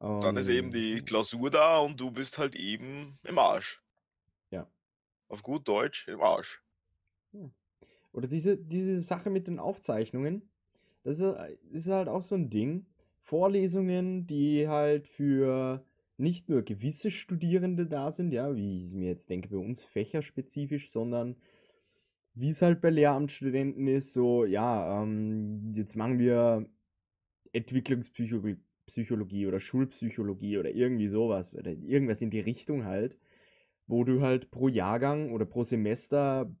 Dann ist eben die Klausur da und du bist halt eben im Arsch. Auf gut Deutsch, im Arsch. Oder diese, diese Sache mit den Aufzeichnungen, das ist, ist halt auch so ein Ding. Vorlesungen, die halt für nicht nur gewisse Studierende da sind, ja, wie ich mir jetzt denke, bei uns fächerspezifisch, sondern wie es halt bei Lehramtsstudenten ist, so, ja, ähm, jetzt machen wir Entwicklungspsychologie oder Schulpsychologie oder irgendwie sowas oder irgendwas in die Richtung halt wo du halt pro Jahrgang oder pro Semester,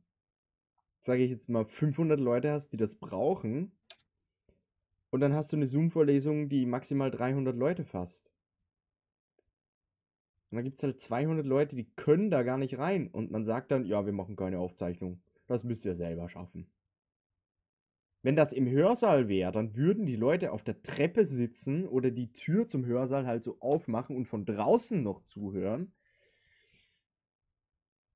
sage ich jetzt mal, 500 Leute hast, die das brauchen. Und dann hast du eine Zoom-Vorlesung, die maximal 300 Leute fasst. Und dann gibt es halt 200 Leute, die können da gar nicht rein. Und man sagt dann, ja, wir machen keine Aufzeichnung. Das müsst ihr selber schaffen. Wenn das im Hörsaal wäre, dann würden die Leute auf der Treppe sitzen oder die Tür zum Hörsaal halt so aufmachen und von draußen noch zuhören.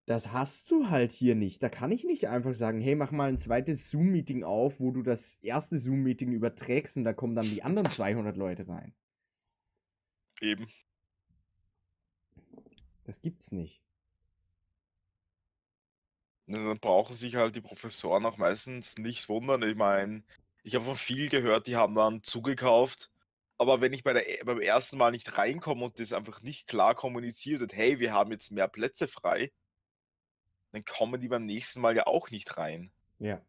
Das hast du halt hier nicht. Da kann ich nicht einfach sagen, hey, mach mal ein zweites Zoom-Meeting auf, wo du das erste Zoom-Meeting überträgst und da kommen dann die anderen 200 Leute rein. Eben. Das gibt's nicht. dann brauchen sich halt die Professoren auch meistens nicht wundern. Ich meine, ich habe von viel gehört, die haben dann zugekauft, Aber wenn ich bei der, beim ersten Mal nicht reinkomme und das einfach nicht klar kommuniziert wird, hey, wir haben jetzt mehr Plätze frei, dann kommen die beim nächsten Mal ja auch nicht rein. Ja.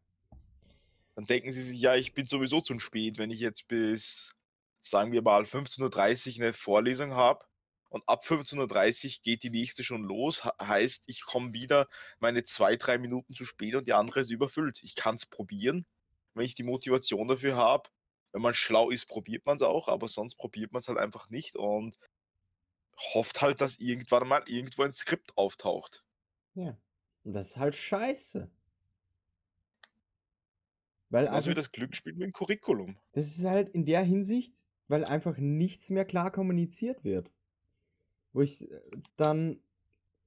Dann denken sie sich, ja, ich bin sowieso zu spät, wenn ich jetzt bis, sagen wir mal, 15.30 Uhr eine Vorlesung habe und ab 15.30 Uhr geht die nächste schon los. Heißt, ich komme wieder meine zwei, drei Minuten zu spät und die andere ist überfüllt. Ich kann es probieren, wenn ich die Motivation dafür habe. Wenn man schlau ist, probiert man es auch, aber sonst probiert man es halt einfach nicht und hofft halt, dass irgendwann mal irgendwo ein Skript auftaucht. Ja. Und das ist halt scheiße. Weil also wie das Glücksspiel mit dem Curriculum. Das ist halt in der Hinsicht, weil einfach nichts mehr klar kommuniziert wird. Wo ich äh, dann,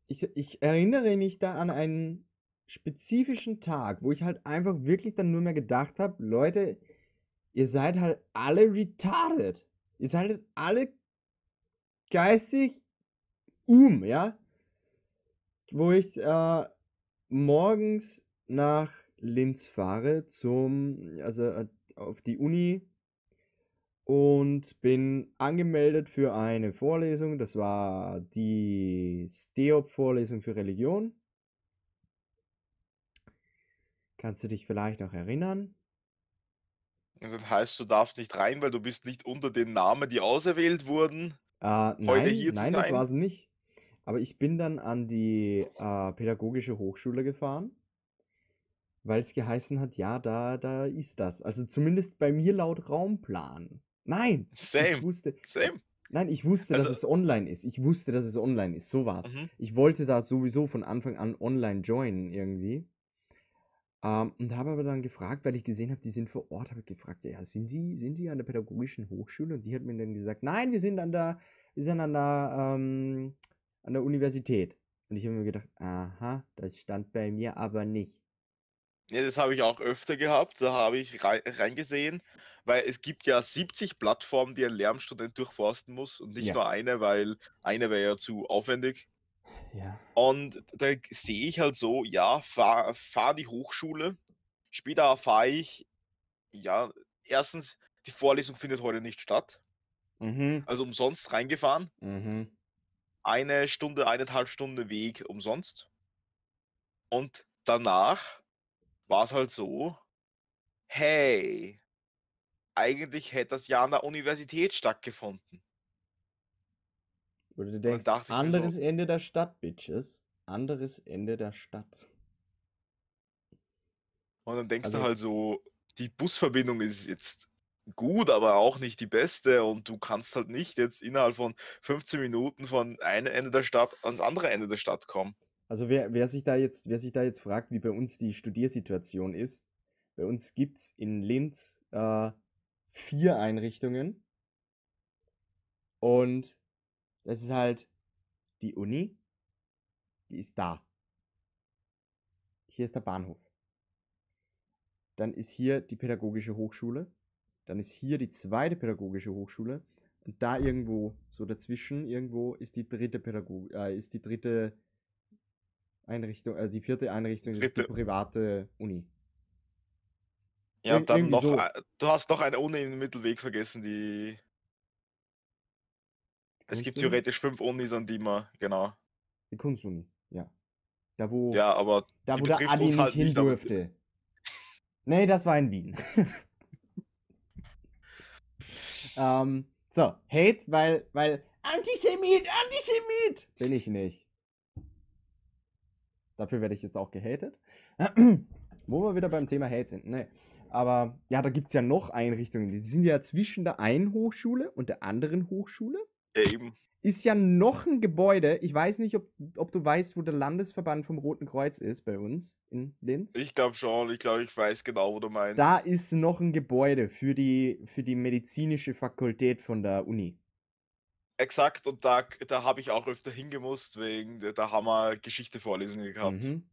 ich, ich erinnere mich da an einen spezifischen Tag, wo ich halt einfach wirklich dann nur mehr gedacht habe, Leute, ihr seid halt alle retarded. Ihr seid halt alle geistig um, ja? Wo ich äh, morgens nach Linz fahre zum, also äh, auf die Uni und bin angemeldet für eine Vorlesung. Das war die STEOP-Vorlesung für Religion. Kannst du dich vielleicht noch erinnern? Also das heißt, du darfst nicht rein, weil du bist nicht unter den Namen, die auserwählt wurden, äh, heute nein, hier zu nein, sein? das war es nicht. Aber ich bin dann an die äh, pädagogische Hochschule gefahren weil es geheißen hat, ja, da, da ist das. Also zumindest bei mir laut Raumplan. Nein, Same. ich wusste. Same. Nein, ich wusste, also, dass es online ist. Ich wusste, dass es online ist. So war's. Mhm. Ich wollte da sowieso von Anfang an online joinen irgendwie. Ähm, und habe aber dann gefragt, weil ich gesehen habe, die sind vor Ort, habe ich gefragt, ja, sind die, sind die an der pädagogischen Hochschule? Und die hat mir dann gesagt, nein, wir sind an der, wir sind an der, ähm, an der Universität. Und ich habe mir gedacht, aha, das stand bei mir aber nicht. Ja, das habe ich auch öfter gehabt. Da habe ich rei reingesehen, weil es gibt ja 70 Plattformen, die ein Lehramtsstudent durchforsten muss und nicht Ja. nur eine, weil eine wäre ja zu aufwendig. Ja. Und da sehe ich halt so, ja, fahr, fahr die Hochschule. Später erfahre ich, ja, erstens, die Vorlesung findet heute nicht statt. Mhm. Also umsonst reingefahren. Mhm. Eine Stunde, eineinhalb Stunden Weg umsonst. Und danach war es halt so, hey, eigentlich hätte das ja an der Universität stattgefunden. Oder du denkst, anderes so, Ende der Stadt, Bitches. Anderes Ende der Stadt. Und dann denkst also, du halt so, die Busverbindung ist jetzt gut, aber auch nicht die beste und du kannst halt nicht jetzt innerhalb von 15 Minuten von einem Ende der Stadt ans andere Ende der Stadt kommen. Also wer, wer, sich da jetzt, wer sich da jetzt fragt, wie bei uns die Studiersituation ist, bei uns gibt es in Linz äh, vier Einrichtungen. Und das ist halt die Uni, die ist da. Hier ist der Bahnhof. Dann ist hier die Pädagogische Hochschule. Dann ist hier die zweite Pädagogische Hochschule. Und da irgendwo, so dazwischen, irgendwo ist die dritte Pädagog äh, ist die dritte Einrichtung, also die vierte Einrichtung Dritte. ist die private Uni. Ja, und dann noch, so. du hast noch eine Uni im Mittelweg vergessen, die. Es gibt theoretisch fünf Unis, an die man, genau. Die Kunstuni, ja. Da wo, ja, aber da, wo der Adi nicht halt hin durfte. nee, das war in Wien. ähm, so, Hate, weil, weil Antisemit, Antisemit bin ich nicht. Dafür werde ich jetzt auch gehatet. Wo wir wieder beim Thema Hate sind. Nee. Aber ja, da gibt es ja noch Einrichtungen. Die sind ja zwischen der einen Hochschule und der anderen Hochschule. Eben. Ist ja noch ein Gebäude. Ich weiß nicht, ob, ob du weißt, wo der Landesverband vom Roten Kreuz ist bei uns in Linz. Ich glaube schon. Ich glaube, ich weiß genau, wo du meinst. Da ist noch ein Gebäude für die, für die medizinische Fakultät von der Uni. Exakt, und da, da habe ich auch öfter hingemusst, wegen, da haben wir Geschichte-Vorlesungen gehabt. Mhm.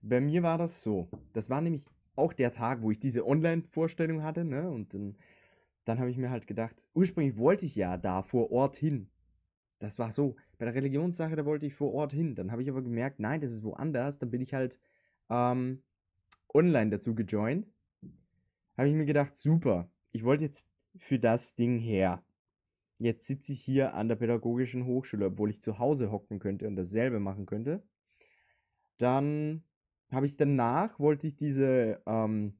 Bei mir war das so. Das war nämlich auch der Tag, wo ich diese Online-Vorstellung hatte, ne? Und dann, dann habe ich mir halt gedacht, ursprünglich wollte ich ja da vor Ort hin. Das war so. Bei der Religionssache, da wollte ich vor Ort hin. Dann habe ich aber gemerkt, nein, das ist woanders. Dann bin ich halt ähm, online dazu gejoint. Habe ich mir gedacht, super. Ich wollte jetzt für das Ding her. jetzt sitze ich hier an der Pädagogischen Hochschule, obwohl ich zu Hause hocken könnte und dasselbe machen könnte. Dann habe ich danach, wollte ich diese ähm,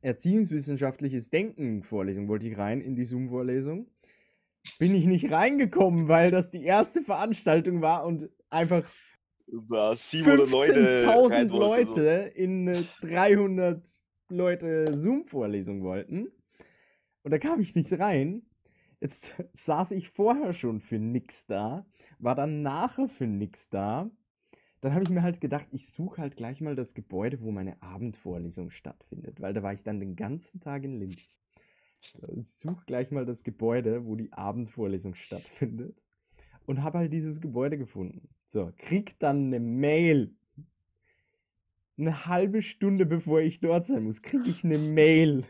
erziehungswissenschaftliches Denken Vorlesung, wollte ich rein in die Zoom-Vorlesung. Bin ich nicht reingekommen, weil das die erste Veranstaltung war und einfach 15.000 Leute, Leute in eine 300 Leute Zoom-Vorlesung wollten. Und da kam ich nicht rein. Jetzt saß ich vorher schon für nix da, war dann nachher für nix da. Dann habe ich mir halt gedacht, ich suche halt gleich mal das Gebäude, wo meine Abendvorlesung stattfindet, weil da war ich dann den ganzen Tag in Linz. Ich suche gleich mal das Gebäude, wo die Abendvorlesung stattfindet und habe halt dieses Gebäude gefunden. So, krieg dann eine Mail. Eine halbe Stunde bevor ich dort sein muss, kriege ich eine Mail.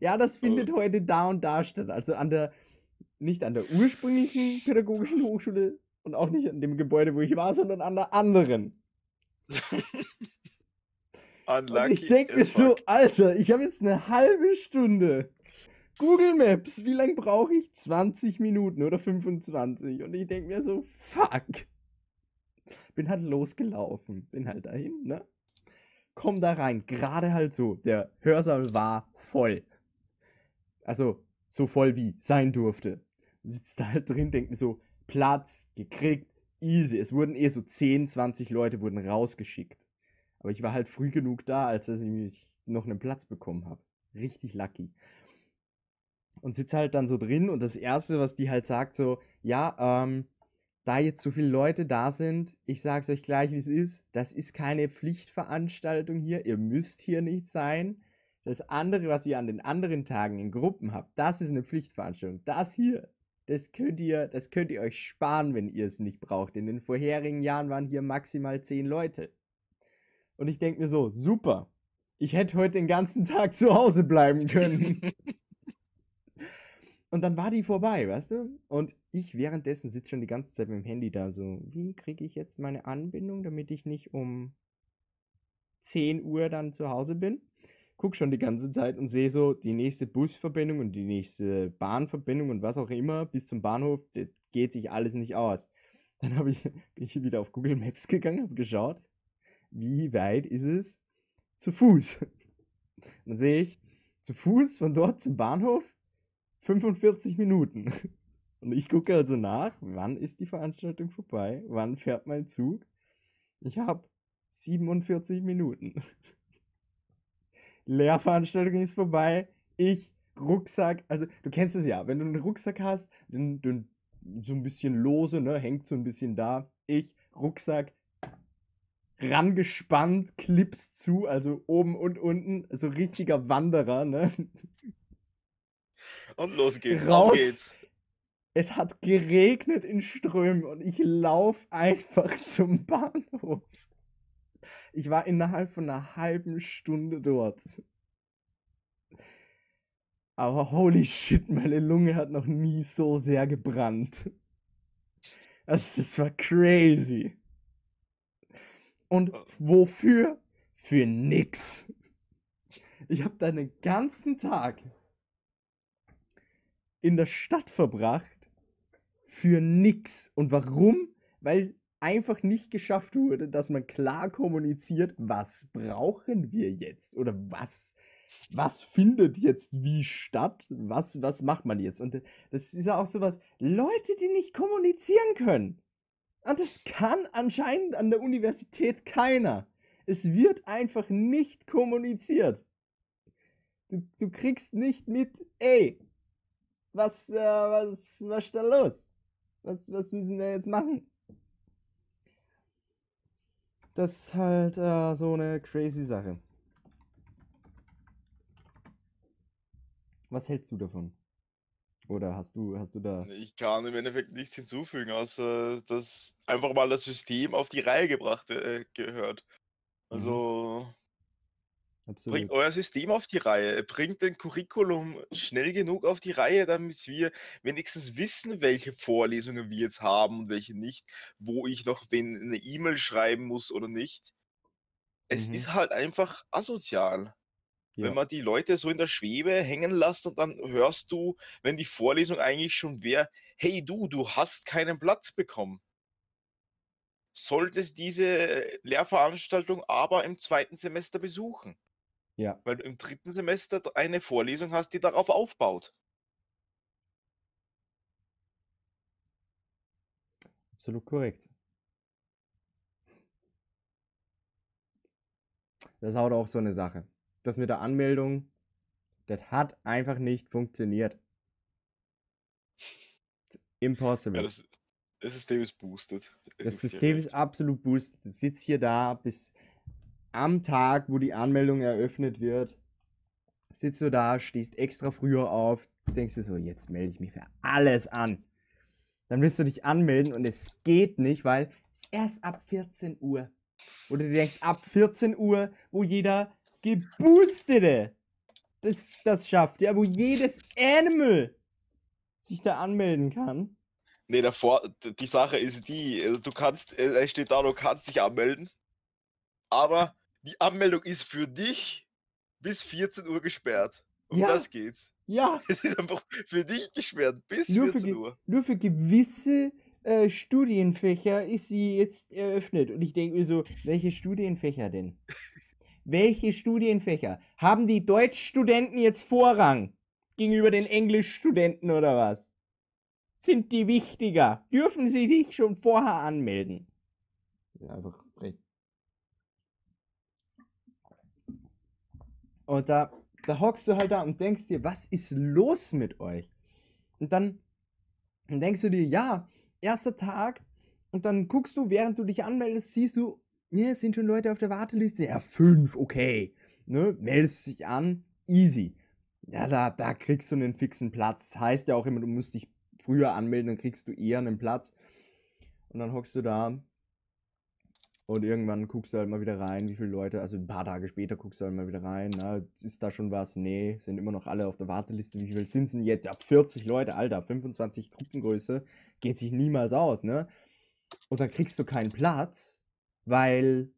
Ja, das findet oh. heute da und da statt. Also an der, nicht an der ursprünglichen pädagogischen Hochschule und auch nicht an dem Gebäude, wo ich war, sondern an der anderen. und ich denke mir so, Alter, ich habe jetzt eine halbe Stunde. Google Maps, wie lange brauche ich? 20 Minuten oder 25. Und ich denke mir so, fuck. Bin halt losgelaufen. Bin halt dahin, ne? Komm da rein. Gerade halt so. Der Hörsaal war voll. Also, so voll wie sein durfte. Sitzt da halt drin, denkt mir so, Platz gekriegt, easy. Es wurden eh so 10, 20 Leute wurden rausgeschickt. Aber ich war halt früh genug da, als dass ich noch einen Platz bekommen habe. Richtig lucky. Und sitze halt dann so drin und das Erste, was die halt sagt, so, ja, ähm, da jetzt so viele Leute da sind, ich sag's euch gleich, wie es ist, das ist keine Pflichtveranstaltung hier, ihr müsst hier nicht sein. Das andere, was ihr an den anderen Tagen in Gruppen habt, das ist eine Pflichtveranstaltung. Das hier, das könnt ihr, das könnt ihr euch sparen, wenn ihr es nicht braucht. In den vorherigen Jahren waren hier maximal zehn Leute. Und ich denke mir so, super. Ich hätte heute den ganzen Tag zu Hause bleiben können. Und dann war die vorbei, weißt du? Und ich währenddessen sitze schon die ganze Zeit mit dem Handy da, so, wie kriege ich jetzt meine Anbindung, damit ich nicht um 10 Uhr dann zu Hause bin? Guck schon die ganze Zeit und sehe so die nächste Busverbindung und die nächste Bahnverbindung und was auch immer bis zum Bahnhof, das geht sich alles nicht aus. Dann habe ich, bin ich wieder auf Google Maps gegangen, habe geschaut, wie weit ist es zu Fuß. Dann sehe ich, zu Fuß von dort zum Bahnhof 45 Minuten. Und ich gucke also nach, wann ist die Veranstaltung vorbei, wann fährt mein Zug. Ich habe 47 Minuten. Lehrveranstaltung ist vorbei, ich, Rucksack, also du kennst es ja, wenn du einen Rucksack hast, dann, dann so ein bisschen lose, ne, hängt so ein bisschen da, ich, Rucksack, rangespannt, Clips zu, also oben und unten, so richtiger Wanderer, ne. Und los geht's, Raus. geht's. Es hat geregnet in Strömen und ich lauf einfach zum Bahnhof. Ich war innerhalb von einer halben Stunde dort. Aber holy shit, meine Lunge hat noch nie so sehr gebrannt. Das, das war crazy. Und oh. wofür? Für nix. Ich habe da den ganzen Tag in der Stadt verbracht für nix. Und warum? Weil einfach nicht geschafft wurde, dass man klar kommuniziert, was brauchen wir jetzt oder was was findet jetzt wie statt? Was was macht man jetzt? Und das ist ja auch sowas, Leute, die nicht kommunizieren können. Und das kann anscheinend an der Universität keiner. Es wird einfach nicht kommuniziert. Du, du kriegst nicht mit, ey, was, äh, was, was ist da los? Was, was müssen wir jetzt machen? Das ist halt äh, so eine crazy Sache. Was hältst du davon? Oder hast du, hast du da. Ich kann im Endeffekt nichts hinzufügen, außer dass einfach mal das System auf die Reihe gebracht äh, gehört. Mhm. Absolut. Bringt euer System auf die Reihe. Bringt den Curriculum schnell genug auf die Reihe, damit wir wenigstens wissen, welche Vorlesungen wir jetzt haben und welche nicht, wo ich noch wen eine E-Mail schreiben muss oder nicht. Es Mhm. ist halt einfach asozial. Wenn man die Leute so in der Schwebe hängen lässt und dann hörst du, wenn die Vorlesung eigentlich schon wäre: „Hey du, du hast keinen Platz bekommen.“ Solltest diese Lehrveranstaltung aber im zweiten Semester besuchen. Ja. Weil du im dritten Semester eine Vorlesung hast, die darauf aufbaut. Absolut korrekt. Das ist halt auch so eine Sache. Das mit der Anmeldung, das hat einfach nicht funktioniert. Impossible. Ja, das, das System ist boosted. Das System ist absolut boosted. Du sitzt hier da bis am Tag, wo die Anmeldung eröffnet wird. Sitzt du da, stehst extra früher auf, denkst du so, jetzt melde ich mich für alles an. Dann willst du dich anmelden und es geht nicht, weil es erst ab 14 Uhr. Oder du denkst, ab 14 Uhr, wo jeder Geboostete das, das schafft, ja, wo jedes Animal sich da anmelden kann. Nee, davor, die Sache ist die, also du kannst, äh, es steht da, du kannst dich anmelden, aber die Anmeldung ist für dich bis 14 Uhr gesperrt. Um ja. das geht's. Ja. Es ist einfach für dich gesperrt bis nur 14 Uhr. Nur für gewisse äh, Studienfächer ist sie jetzt eröffnet. Und ich denke mir so, welche Studienfächer denn? welche Studienfächer? Haben die Deutschstudenten jetzt Vorrang gegenüber den Englischstudenten oder was? Sind die wichtiger? Dürfen sie dich schon vorher anmelden? Ja, einfach Und da, da hockst du halt da und denkst dir, was ist los mit euch? Und dann, denkst du dir, ja, erster Tag. Und dann guckst du, während du dich anmeldest, siehst du, es sind schon Leute auf der Warteliste. Ja, fünf, okay. Ne, meldest dich an, easy. Ja, da, da kriegst du einen fixen Platz. Heißt ja auch immer, du musst dich früher anmelden, dann kriegst du eher einen Platz. Und dann hockst du da und irgendwann guckst du halt mal wieder rein, wie viele Leute, also ein paar Tage später guckst du halt mal wieder rein, na, ist da schon was? Nee, sind immer noch alle auf der Warteliste. Wie viel sind es denn jetzt? Ja, 40 Leute, Alter, 25 Gruppengröße, geht sich niemals aus, ne? Und dann kriegst du keinen Platz, weil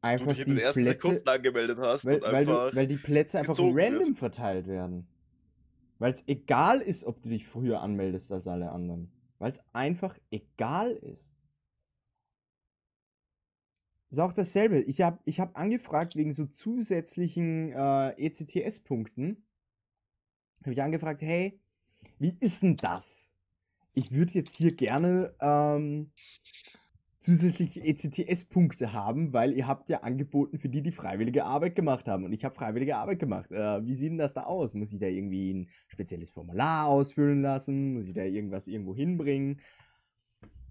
einfach du dich die in ersten Plätze, Sekunden angemeldet hast weil, weil, du, weil die Plätze einfach random wird. verteilt werden. Weil es egal ist, ob du dich früher anmeldest als alle anderen. Weil es einfach egal ist. Ist auch dasselbe. Ich habe ich hab angefragt wegen so zusätzlichen äh, ECTS-Punkten. Habe ich angefragt, hey, wie ist denn das? Ich würde jetzt hier gerne ähm, zusätzliche ECTS-Punkte haben, weil ihr habt ja angeboten für die, die freiwillige Arbeit gemacht haben. Und ich habe freiwillige Arbeit gemacht. Äh, wie sieht denn das da aus? Muss ich da irgendwie ein spezielles Formular ausfüllen lassen? Muss ich da irgendwas irgendwo hinbringen?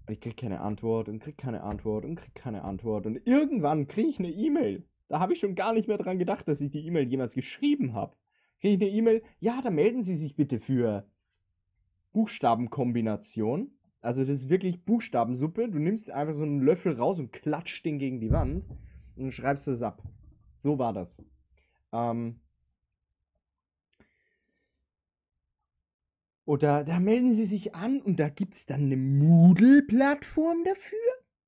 Und ich krieg keine Antwort und krieg keine Antwort und krieg keine Antwort. Und irgendwann kriege ich eine E-Mail. Da habe ich schon gar nicht mehr dran gedacht, dass ich die E-Mail jemals geschrieben habe. Kriege ich eine E-Mail, ja, da melden Sie sich bitte für Buchstabenkombination. Also das ist wirklich Buchstabensuppe. Du nimmst einfach so einen Löffel raus und klatscht den gegen die Wand und schreibst es ab. So war das. Ähm, Oder da melden Sie sich an und da gibt es dann eine Moodle-Plattform dafür.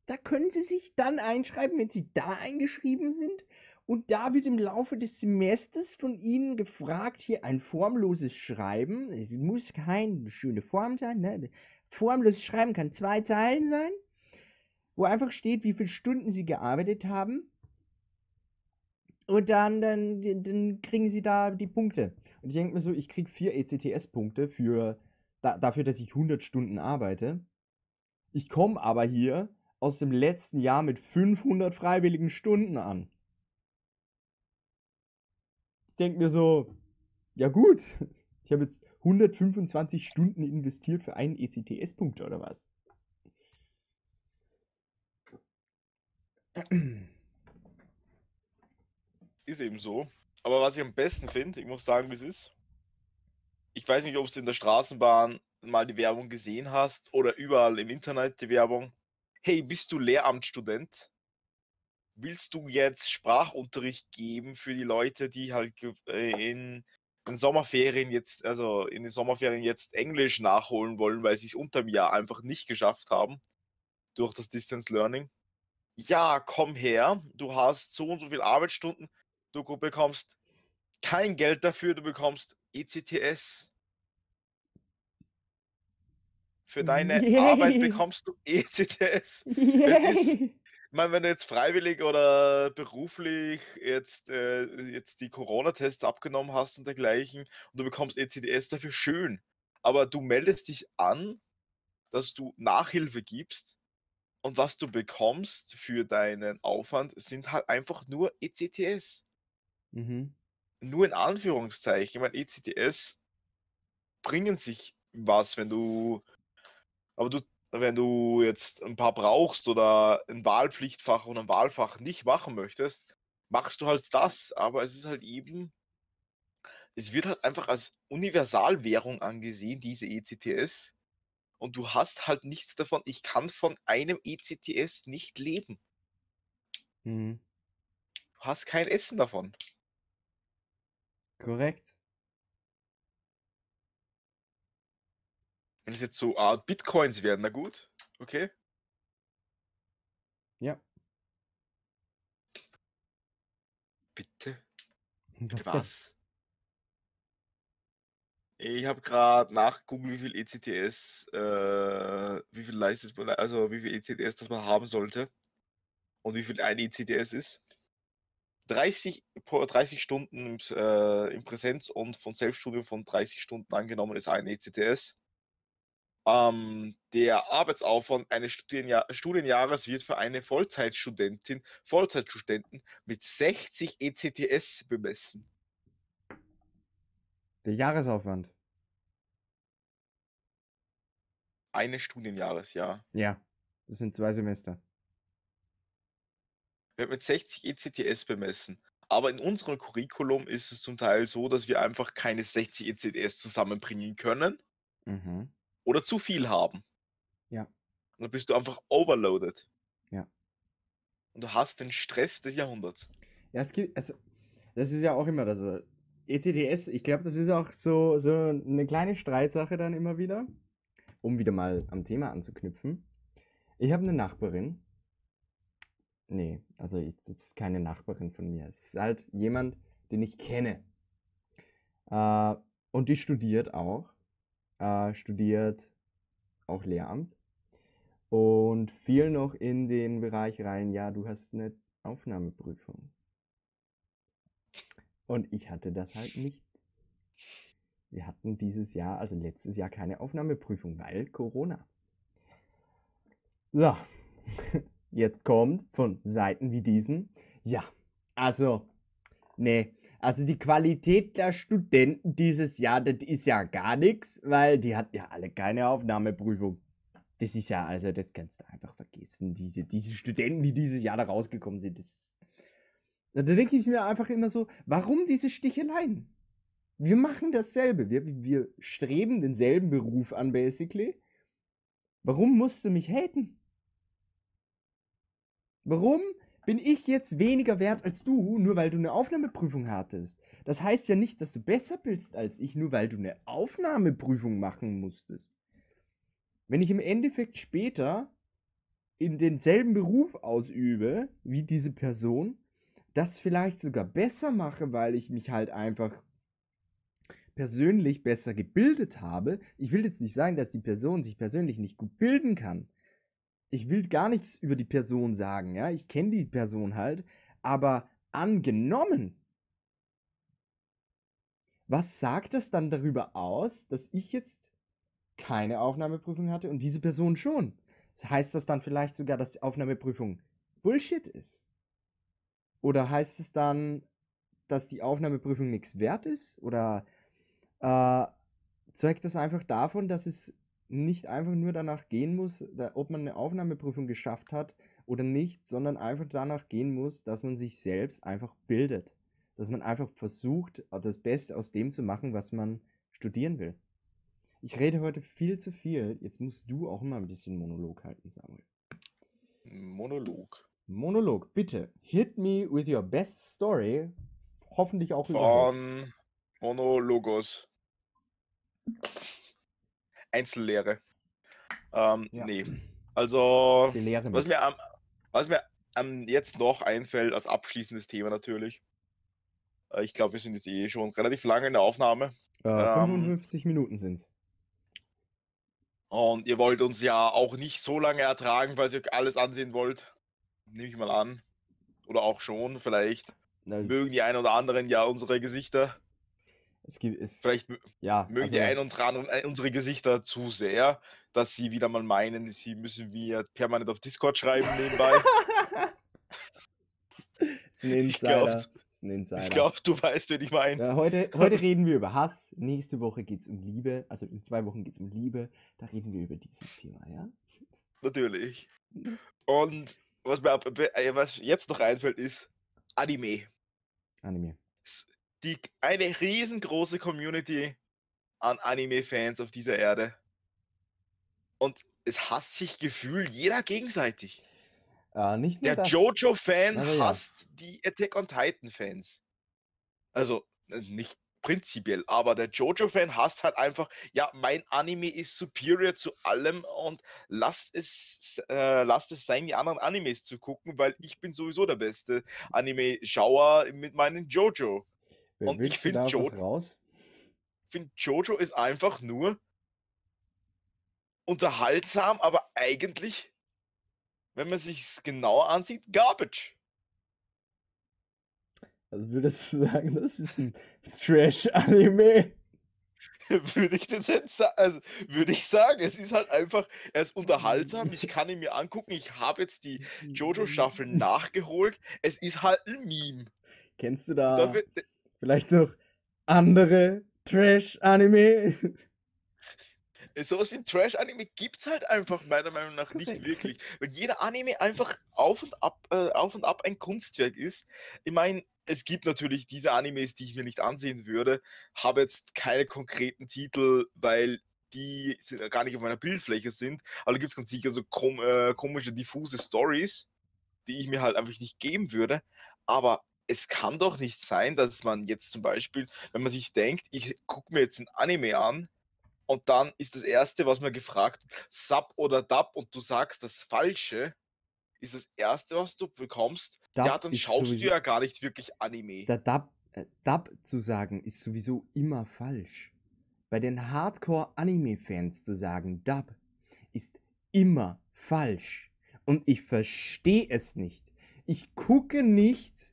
Da können Sie sich dann einschreiben, wenn Sie da eingeschrieben sind. Und da wird im Laufe des Semesters von Ihnen gefragt, hier ein formloses Schreiben. Es muss keine schöne Form sein. Ne? Formloses Schreiben kann zwei Zeilen sein, wo einfach steht, wie viele Stunden Sie gearbeitet haben. Und dann, dann, dann kriegen Sie da die Punkte. Und ich denke mir so, ich kriege vier ECTS-Punkte für, da, dafür, dass ich 100 Stunden arbeite. Ich komme aber hier aus dem letzten Jahr mit 500 freiwilligen Stunden an. Ich denke mir so, ja gut, ich habe jetzt 125 Stunden investiert für einen ECTS-Punkt oder was? Ist eben so. Aber was ich am besten finde, ich muss sagen, wie es ist. Ich weiß nicht, ob du in der Straßenbahn mal die Werbung gesehen hast oder überall im Internet die Werbung. Hey, bist du Lehramtsstudent? Willst du jetzt Sprachunterricht geben für die Leute, die halt äh, in den Sommerferien jetzt, also in den Sommerferien jetzt Englisch nachholen wollen, weil sie es unter dem Jahr einfach nicht geschafft haben durch das Distance Learning? Ja, komm her, du hast so und so viele Arbeitsstunden du bekommst kein Geld dafür, du bekommst ECTS. Für deine Yay. Arbeit bekommst du ECTS. Ich meine, wenn du jetzt freiwillig oder beruflich jetzt, äh, jetzt die Corona-Tests abgenommen hast und dergleichen und du bekommst ECTS dafür, schön. Aber du meldest dich an, dass du Nachhilfe gibst und was du bekommst für deinen Aufwand sind halt einfach nur ECTS. Mhm. Nur in Anführungszeichen. Ich meine, ECTS bringen sich was, wenn du aber du wenn du jetzt ein paar brauchst oder ein Wahlpflichtfach oder ein Wahlfach nicht machen möchtest, machst du halt das. Aber es ist halt eben, es wird halt einfach als Universalwährung angesehen, diese ECTS. Und du hast halt nichts davon. Ich kann von einem ECTS nicht leben. Mhm. Du hast kein Essen davon. Korrekt. Wenn es jetzt so Art Bitcoins wären, na gut, okay. Ja. Bitte? Bitte was? Ich habe gerade nachgeguckt, wie viel ECTS, äh, wie viel leistet also wie viel ECTS das man haben sollte und wie viel ein ECTS ist. 30, 30 Stunden äh, in Präsenz und von Selbststudium von 30 Stunden angenommen ist ein ECTS. Ähm, der Arbeitsaufwand eines Studienjahr Studienjahres wird für eine Vollzeitstudentin, Vollzeitstudenten mit 60 ECTS bemessen. Der Jahresaufwand. Eines Studienjahres, ja. Ja, das sind zwei Semester. Wird mit 60 ECTS bemessen. Aber in unserem Curriculum ist es zum Teil so, dass wir einfach keine 60 ECTS zusammenbringen können. Mhm oder zu viel haben. Ja. Und dann bist du einfach overloaded. Ja. Und du hast den Stress des Jahrhunderts. Ja, es gibt, also, das ist ja auch immer das. ECTS, ich glaube, das ist auch so, so eine kleine Streitsache dann immer wieder, um wieder mal am Thema anzuknüpfen. Ich habe eine Nachbarin. Nee, also ich, das ist keine Nachbarin von mir. Es ist halt jemand, den ich kenne. Äh, und die studiert auch äh, studiert auch Lehramt und fiel noch in den Bereich rein, ja, du hast eine Aufnahmeprüfung. Und ich hatte das halt nicht. Wir hatten dieses Jahr, also letztes Jahr, keine Aufnahmeprüfung, weil Corona. So, jetzt kommt von Seiten wie diesen, ja, also, nee, also die Qualität der Studenten dieses Jahr, das ist ja gar nichts, weil die hatten ja alle keine Aufnahmeprüfung. Das ist ja, also das kannst du einfach vergessen. Diese, diese Studenten, die dieses Jahr da rausgekommen sind, das. Da denke ich mir einfach immer so, warum diese Sticheleien? Wir machen dasselbe. Wir, wir streben denselben Beruf an, basically. Warum musst du mich haten? Warum bin ich jetzt weniger wert als du, nur weil du eine Aufnahmeprüfung hattest. Das heißt ja nicht, dass du besser bist als ich, nur weil du eine Aufnahmeprüfung machen musstest. Wenn ich im Endeffekt später in denselben Beruf ausübe wie diese Person, das vielleicht sogar besser mache, weil ich mich halt einfach persönlich besser gebildet habe. Ich will jetzt nicht sagen, dass die Person sich persönlich nicht gut bilden kann ich will gar nichts über die Person sagen, ja, ich kenne die Person halt, aber angenommen, was sagt das dann darüber aus, dass ich jetzt keine Aufnahmeprüfung hatte und diese Person schon? Heißt das dann vielleicht sogar, dass die Aufnahmeprüfung Bullshit ist? Oder heißt es dann, dass die Aufnahmeprüfung nichts wert ist? Oder äh, zeugt das einfach davon, dass es nicht einfach nur danach gehen muss, ob man eine Aufnahmeprüfung geschafft hat oder nicht, sondern einfach danach gehen muss, dass man sich selbst einfach bildet. Dass man einfach versucht, das Beste aus dem zu machen, was man studieren will. Ich rede heute viel zu viel. Jetzt musst du auch immer ein bisschen Monolog halten, Samuel. Monolog. Monolog, bitte. Hit me with your best story. Hoffentlich auch Von Monologos. Einzellehre. Ähm, ja. Nee. Also, was mir, am, was mir am jetzt noch einfällt als abschließendes Thema natürlich, Äh, ich glaube, wir sind jetzt eh schon relativ lange in der Aufnahme. Äh, Ähm, 55 Minuten sind's. und ihr wollt uns ja auch nicht so lange ertragen, weil ihr alles ansehen wollt. Nehme ich mal an. Oder auch schon, vielleicht. Na, Mögen die einen oder anderen ja unsere Gesichter. Es gibt es Vielleicht ja, mögen die also, einen unsere, anderen, äh, unsere Gesichter zu sehr, dass sie wieder mal meinen, sie müssen mir permanent auf Discord schreiben nebenbei. ist ein Insider. Ich glaube, du weißt, wen ich meine. Ja, heute, heute reden wir über Hass. Nächste Woche geht es um Liebe. Also in zwei Wochen geht es um Liebe. Da reden wir über dieses Thema, ja? Natürlich. Und was mir ab- äh, was jetzt noch einfällt, ist Anime. Anime. Die, eine riesengroße Community an Anime-Fans auf dieser Erde. Und es hasst sich gefühlt jeder gegenseitig. Äh, Der. Jojo-Fan ja. hasst die Attack on Titan-Fans. Also, äh, nicht prinzipiell, aber der Jojo-Fan hasst halt einfach, ja, mein Anime ist superior zu allem und lasst es, äh, lasst es sein, die anderen Animes zu gucken, weil ich bin sowieso der beste Anime-Schauer mit meinen Jojo. Wer- und ich find was Jo- finde, Jojo ist einfach nur unterhaltsam, aber eigentlich, wenn man sich genauer ansieht, Garbage. Also würdest du sagen, das ist ein Trash-Anime? Würde ich das jetzt sagen, also würde ich sagen, es ist halt einfach, er ist unterhaltsam, ich kann ihn mir angucken, ich habe jetzt die Jojo-Staffel nachgeholt, es ist halt ein Meme. Kennst du Da da wird, vielleicht noch andere Trash-Anime? sowas wie ein Trash-Anime gibt es halt einfach meiner Meinung nach nicht wirklich, weil jeder Anime einfach auf und ab, äh, auf und ab ein Kunstwerk ist. Ich meine, es gibt natürlich diese Animes, die ich mir nicht ansehen würde, habe jetzt keine konkreten Titel, weil die gar nicht auf meiner Bildfläche sind, aber da gibt es ganz sicher so kom äh, komische, diffuse Stories, die ich mir halt einfach nicht geben würde, aber es kann doch nicht sein, dass man jetzt zum Beispiel, wenn man sich denkt, ich gucke mir jetzt ein Anime an, und dann ist das Erste, was man gefragt Sub oder Dub und du sagst das Falsche, ist das Erste, was du bekommst. ja, Dub dann ist schaust du ja gar nicht wirklich Anime. Der Dub, äh, Dub zu sagen ist sowieso immer falsch. Bei den Hardcore-Anime-Fans zu sagen Dub ist immer falsch. Und ich verstehe es nicht. Ich gucke nicht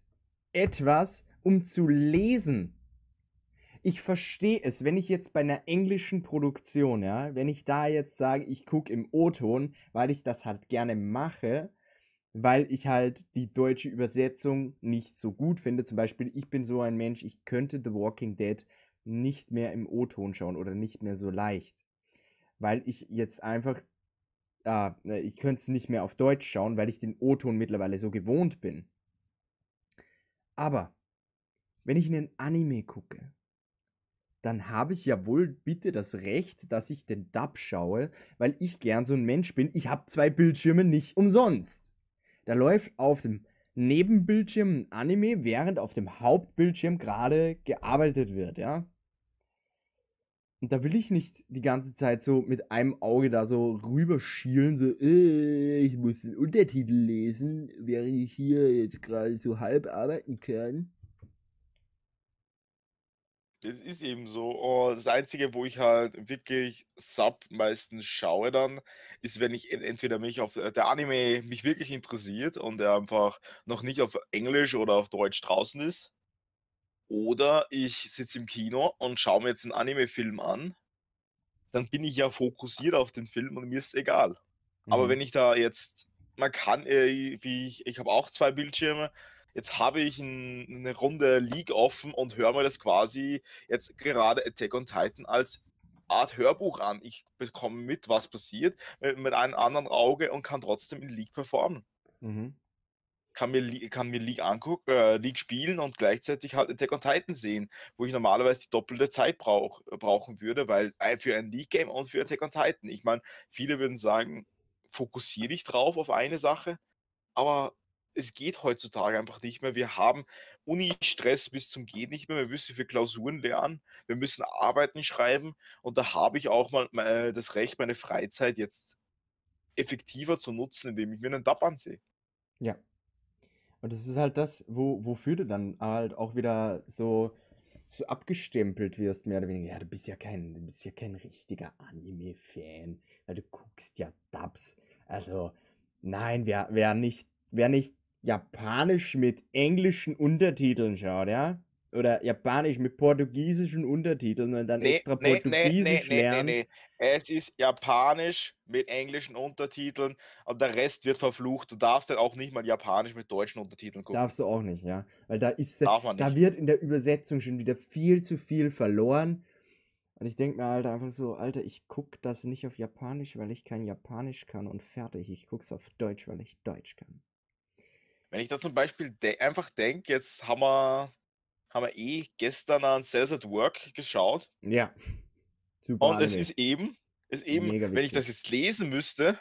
etwas, um zu lesen. Ich verstehe es, wenn ich jetzt bei einer englischen Produktion, ja, wenn ich da jetzt sage, ich gucke im O-Ton, weil ich das halt gerne mache, weil ich halt die deutsche Übersetzung nicht so gut finde. Zum Beispiel, ich bin so ein Mensch, ich könnte The Walking Dead nicht mehr im O-Ton schauen oder nicht mehr so leicht. Weil ich jetzt einfach, ah, äh, ich könnte es nicht mehr auf Deutsch schauen, weil ich den O-Ton mittlerweile so gewohnt bin. Aber, wenn ich einen Anime gucke, dann habe ich ja wohl bitte das Recht, dass ich den Dub schaue, weil ich gern so ein Mensch bin. Ich habe zwei Bildschirme nicht umsonst. Da läuft auf dem Nebenbildschirm ein Anime, während auf dem Hauptbildschirm gerade gearbeitet wird, ja. Und da will ich nicht die ganze Zeit so mit einem Auge da so rüberschielen, so, äh, ich muss den Untertitel lesen, während ich hier jetzt gerade so halb arbeiten kann. Das ist eben so. Und das Einzige, wo ich halt wirklich Sub meistens schaue dann, ist, wenn ich en- entweder mich auf äh, der Anime mich wirklich interessiert und er einfach noch nicht auf Englisch oder auf Deutsch draußen ist. Oder ich sitze im Kino und schaue mir jetzt einen Anime-Film an. Dann bin ich ja fokussiert auf den Film und mir ist egal. Aber Mhm. wenn ich da jetzt, man kann, äh, wie ich, ich habe auch zwei Bildschirme, jetzt habe ich ein, eine Runde League offen und höre mir das quasi jetzt gerade Attack on Titan als Art Hörbuch an. Ich bekomme mit, was passiert, mit, mit einem anderen Auge und kann trotzdem in League performen. Mhm. Kann mir, kann mir League angucken, äh, League spielen und gleichzeitig halt Attack on Titan sehen, wo ich normalerweise die doppelte Zeit brauch, brauchen würde, weil äh, für ein League-Game und für Attack on Titan. Ich meine, viele würden sagen, fokussiere dich drauf auf eine Sache, aber es geht heutzutage einfach nicht mehr. Wir haben Uni-Stress bis zum Geht nicht mehr. Wir müssen für Klausuren lernen, wir müssen Arbeiten schreiben und da habe ich auch mal äh, das Recht, meine Freizeit jetzt effektiver zu nutzen, indem ich mir einen Dub ansehe. Ja. Und das ist halt das, wo, wofür du dann halt auch wieder so, so abgestempelt wirst, mehr oder weniger. Ja, du bist ja kein, du bist ja kein richtiger Anime-Fan, weil du guckst ja Dubs. Also, nein, wer, wer nicht, wer nicht Japanisch mit englischen Untertiteln schaut, ja, oder Japanisch mit portugiesischen Untertiteln und dann Nee, extra nee, nee, nee, Portugiesisch nee, nee, nee. Es ist Japanisch mit englischen Untertiteln und der Rest wird verflucht. Du darfst dann auch nicht mal Japanisch mit deutschen Untertiteln gucken. Darfst du auch nicht, ja. Weil da ist, Darf man da nicht. wird in der Übersetzung schon wieder viel zu viel verloren. Und ich denke mir halt einfach so, Alter, ich guck das nicht auf Japanisch, weil ich kein Japanisch kann und fertig. Ich guck's auf Deutsch, weil ich Deutsch kann. Wenn ich da zum Beispiel de einfach denke, jetzt haben wir, haben wir eh gestern an Cells at Work geschaut Ja. Super und es ist eben, ist eben, Mega wenn ich das jetzt lesen müsste,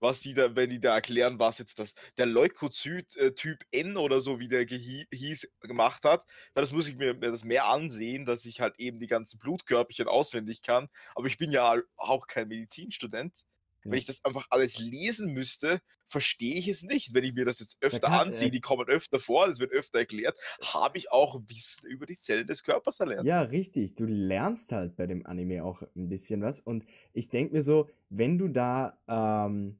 was die da, wenn die da erklären, was jetzt das, der Leukozyt-Typ N oder so, wie der hieß, gemacht hat, das muss ich mir, mir das mehr ansehen, dass ich halt eben die ganzen Blutkörperchen auswendig kann. Aber ich bin ja auch kein Medizinstudent. Wenn Ja. ich das einfach alles lesen müsste, verstehe ich es nicht. Wenn ich mir das jetzt öfter kann- ansehe, die kommen öfter vor, das wird öfter erklärt, habe ich auch Wissen über die Zellen des Körpers erlernt. Ja, richtig. Du lernst halt bei dem Anime auch ein bisschen was. Und ich denke mir so, wenn du da ähm,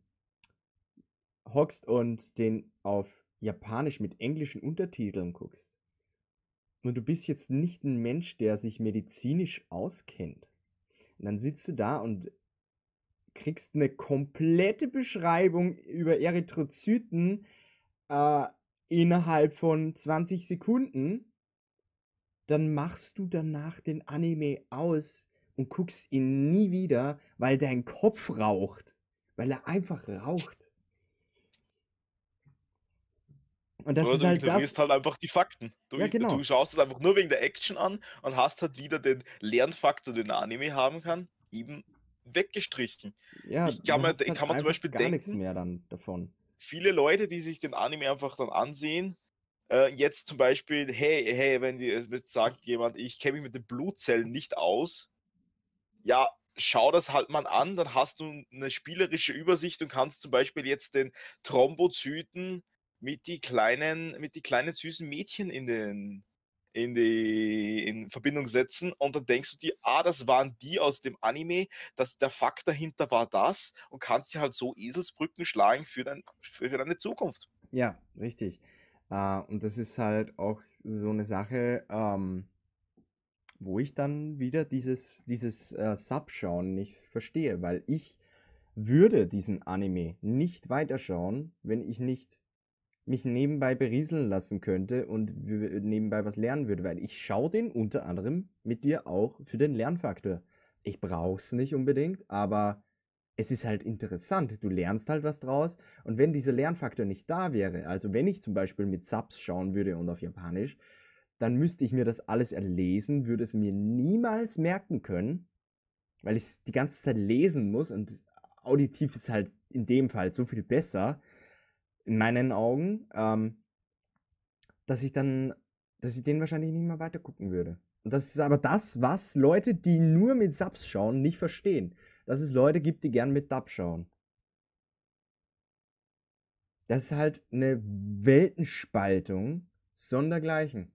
hockst und den auf Japanisch mit englischen Untertiteln guckst und du bist jetzt nicht ein Mensch, der sich medizinisch auskennt, und dann sitzt du da und kriegst eine komplette Beschreibung über Erythrozyten äh, innerhalb von 20 Sekunden, dann machst du danach den Anime aus und guckst ihn nie wieder, weil dein Kopf raucht. Weil er einfach raucht. Und das Oder ist du halt das. ignorierst halt einfach die Fakten. Du, Ja, genau. du schaust es einfach nur wegen der Action an und hast halt wieder den Lernfaktor, den der Anime haben kann, eben weggestrichen. Ja, ich kann ich halt kann mir zum Beispiel gar nichts denken- mehr dann davon. Viele Leute, die sich den Anime einfach dann ansehen, äh, jetzt zum Beispiel, hey, hey, wenn die, jetzt sagt jemand, ich kenne mich mit den Blutzellen nicht aus, ja, schau das halt mal an, dann hast du eine spielerische Übersicht und kannst zum Beispiel jetzt den Thrombozyten mit die kleinen, mit die kleinen süßen Mädchen in den in die in Verbindung setzen und dann denkst du dir, ah, das waren die aus dem Anime, dass der Fakt dahinter war das und kannst dir halt so Eselsbrücken schlagen für, dein, für, für deine Zukunft. Ja, richtig. Äh, und das ist halt auch so eine Sache, ähm, wo ich dann wieder dieses, dieses äh, Subschauen nicht verstehe, weil ich würde diesen Anime nicht weiterschauen, wenn ich nicht mich nebenbei berieseln lassen könnte und nebenbei was lernen würde, weil ich schaue den unter anderem mit dir auch für den Lernfaktor. Ich brauch's nicht unbedingt, aber es ist halt interessant. Du lernst halt was draus und wenn dieser Lernfaktor nicht da wäre, also wenn ich zum Beispiel mit Subs schauen würde und auf Japanisch, dann müsste ich mir das alles erlesen, würde es mir niemals merken können, weil ich es die ganze Zeit lesen muss und auditiv ist halt in dem Fall so viel besser, in meinen Augen, ähm, dass ich dann, dass ich den wahrscheinlich nicht mehr weiter gucken würde. Und das ist aber das, was Leute, die nur mit Subs schauen, nicht verstehen. Dass es Leute gibt, die gern mit Dub schauen. Das ist halt eine Weltenspaltung sondergleichen.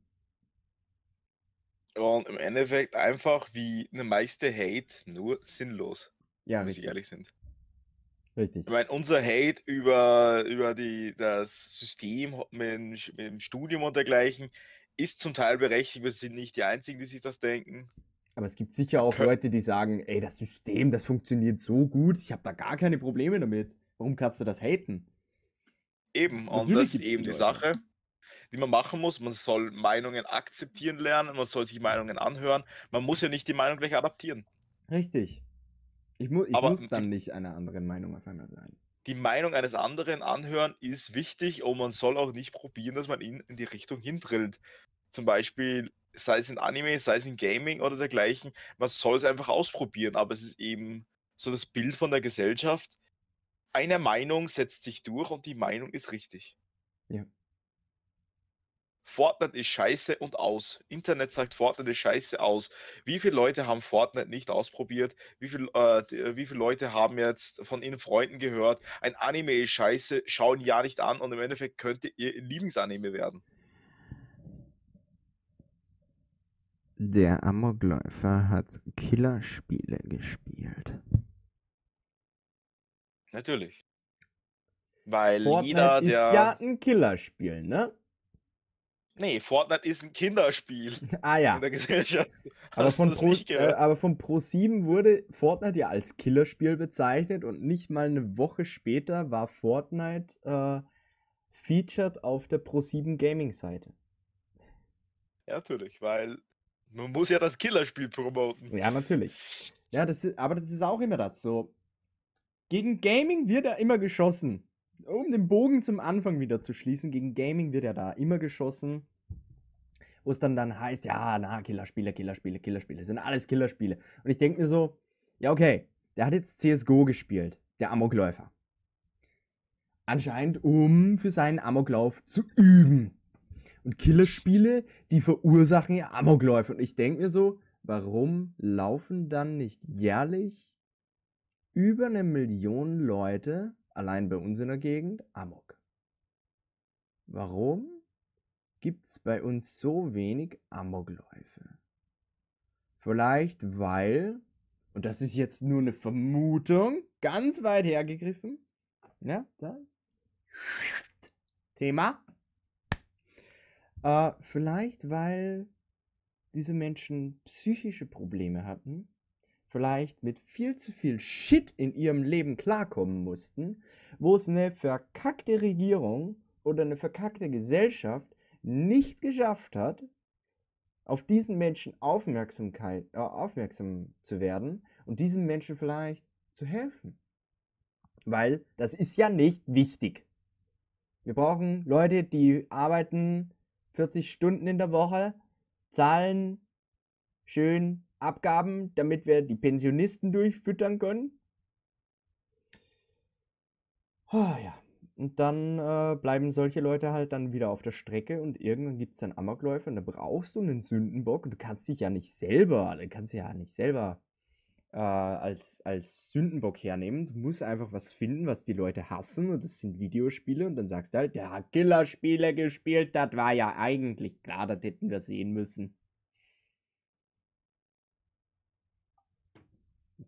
Und im Endeffekt einfach wie eine meiste Hate nur sinnlos, Ja, wenn wir ehrlich sind. Richtig. Ich meine, unser Hate über, über die, das System mit mit dem Studium und dergleichen ist zum Teil berechtigt. Wir sind nicht die Einzigen, die sich das denken. Aber es gibt sicher auch Leute, die sagen, ey, das System, das funktioniert so gut, ich habe da gar keine Probleme damit. Warum kannst du das haten? Eben, und Natürlich das ist eben die Leute. Sache, die man machen muss. Man soll Meinungen akzeptieren lernen, man soll sich Meinungen anhören. Man muss ja nicht die Meinung gleich adaptieren. Richtig. Ich, mu ich Aber muss die- dann nicht einer anderen Meinung auf einmal sein. Die Meinung eines anderen anhören ist wichtig und man soll auch nicht probieren, dass man ihn in die Richtung hindrillt. Zum Beispiel, sei es in Anime, sei es in Gaming oder dergleichen, man soll es einfach ausprobieren, aber es ist eben so das Bild von der Gesellschaft. Eine Meinung setzt sich durch und die Meinung ist richtig. Ja. Fortnite ist scheiße und aus. Internet sagt Fortnite ist scheiße aus. Wie viele Leute haben Fortnite nicht ausprobiert? Wie viele äh, wie viele Leute haben jetzt von ihren Freunden gehört, ein Anime ist scheiße, schauen ja nicht an und im Endeffekt könnte ihr Lieblingsanime werden? Der Amokläufer hat Killerspiele gespielt. Natürlich. Weil Fortnite jeder, ist der. ja ein Killerspiel, ne? Nee, Fortnite ist ein Kinderspiel Ah in ja. der Gesellschaft. Aber von, Pro, äh, aber von Pro7 wurde Fortnite ja als Killerspiel bezeichnet und nicht mal eine Woche später war Fortnite äh, featured auf der Pro7 Gaming-Seite. Ja, natürlich, weil man muss ja das Killerspiel promoten. Ja, natürlich. Ja, das ist, aber das ist auch immer das so. Gegen Gaming wird ja immer geschossen. Um den Bogen zum Anfang wieder zu schließen, gegen Gaming wird ja da immer geschossen. Wo es dann dann heißt, ja, na, Killerspiele, Killerspiele, Killerspiele, sind alles Killerspiele. Und ich denke mir so, ja, okay, der hat jetzt CSGO gespielt, der Amokläufer. Anscheinend, um für seinen Amoklauf zu üben. Und Killerspiele, die verursachen ja Amokläufe. Und ich denke mir so, warum laufen dann nicht jährlich über eine Million Leute, allein bei uns in der Gegend, Amok? Warum gibt es bei uns so wenig Amokläufe? Vielleicht weil, und das ist jetzt nur eine Vermutung, ganz weit hergegriffen, ja, da. Thema. Äh, vielleicht weil diese Menschen psychische Probleme hatten, vielleicht mit viel zu viel Shit in ihrem Leben klarkommen mussten, wo es eine verkackte Regierung oder eine verkackte Gesellschaft nicht geschafft hat, auf diesen Menschen Aufmerksamkeit, äh, aufmerksam zu werden und diesen Menschen vielleicht zu helfen. Weil das ist ja nicht wichtig. Wir brauchen Leute, die arbeiten 40 Stunden in der Woche, zahlen schön Abgaben, damit wir die Pensionisten durchfüttern können. Ah ja. Und dann äh, bleiben solche Leute halt dann wieder auf der Strecke und irgendwann gibt es dann Amokläufe und da brauchst du einen Sündenbock und du kannst dich ja nicht selber, du kannst ja nicht selber äh, als, als Sündenbock hernehmen. Du musst einfach was finden, was die Leute hassen und das sind Videospiele und dann sagst du halt, der hat Killerspiele gespielt, das war ja eigentlich klar, das hätten wir sehen müssen.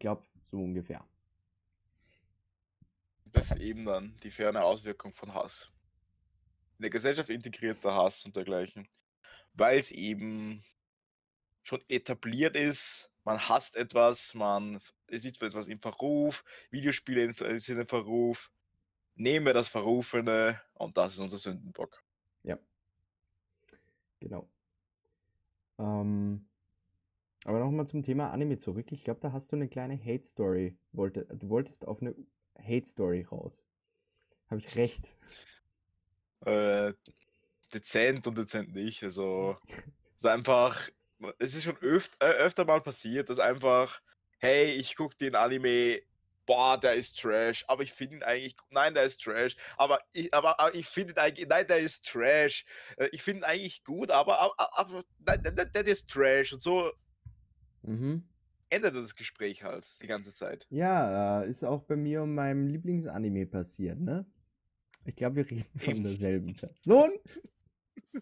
Glaube, so ungefähr. Das ist eben dann die ferne Auswirkung von Hass. In der Gesellschaft integrierter Hass und dergleichen. Weil es eben schon etabliert ist, man hasst etwas, man sieht für etwas im Verruf, Videospiele äh, sind im Verruf, nehmen wir das Verrufene und das ist unser Sündenbock. Ja. Genau. Ähm, aber nochmal zum Thema Anime zurück. Ich glaube, da hast du eine kleine Hate-Story. Wollte, du wolltest auf eine Hate-Story raus. Habe ich recht? Äh, dezent und dezent nicht. Also, es ist einfach, es ist schon öft, äh, öfter mal passiert, dass einfach, hey, ich gucke den Anime, boah, der ist Trash, aber ich finde ihn eigentlich, nein, der ist Trash, aber ich, aber, aber ich finde ihn eigentlich, nein, der ist Trash. Äh, Ich finde ihn eigentlich gut, aber, aber, aber nein, der, der, der ist Trash und so Mhm. endet das Gespräch halt die ganze Zeit. Ja, äh, ist auch bei mir und meinem Lieblingsanime passiert, ne? Ich glaube, wir reden von Eben. derselben Person.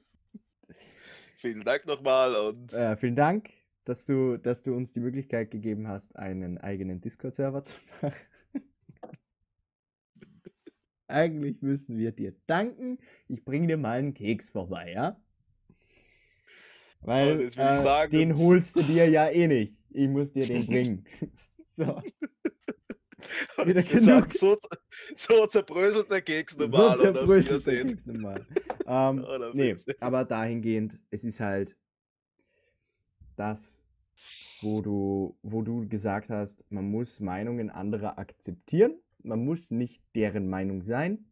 Vielen Dank nochmal und Äh, vielen Dank, dass du, dass du uns die Möglichkeit gegeben hast, einen eigenen Discord-Server zu machen. Eigentlich müssen wir dir danken. Ich bringe dir mal einen Keks vorbei, ja? Weil äh, sagen, den holst du dir ja eh nicht. Ich muss dir den bringen. so, Und wieder ich sagen, so, so zerbröselt der Keks so normal. auf zerbröselt der. Keks nochmal. Ähm, Oder nee, aber dahingehend, es ist halt das, wo du, wo du gesagt hast, man muss Meinungen anderer akzeptieren, man muss nicht deren Meinung sein.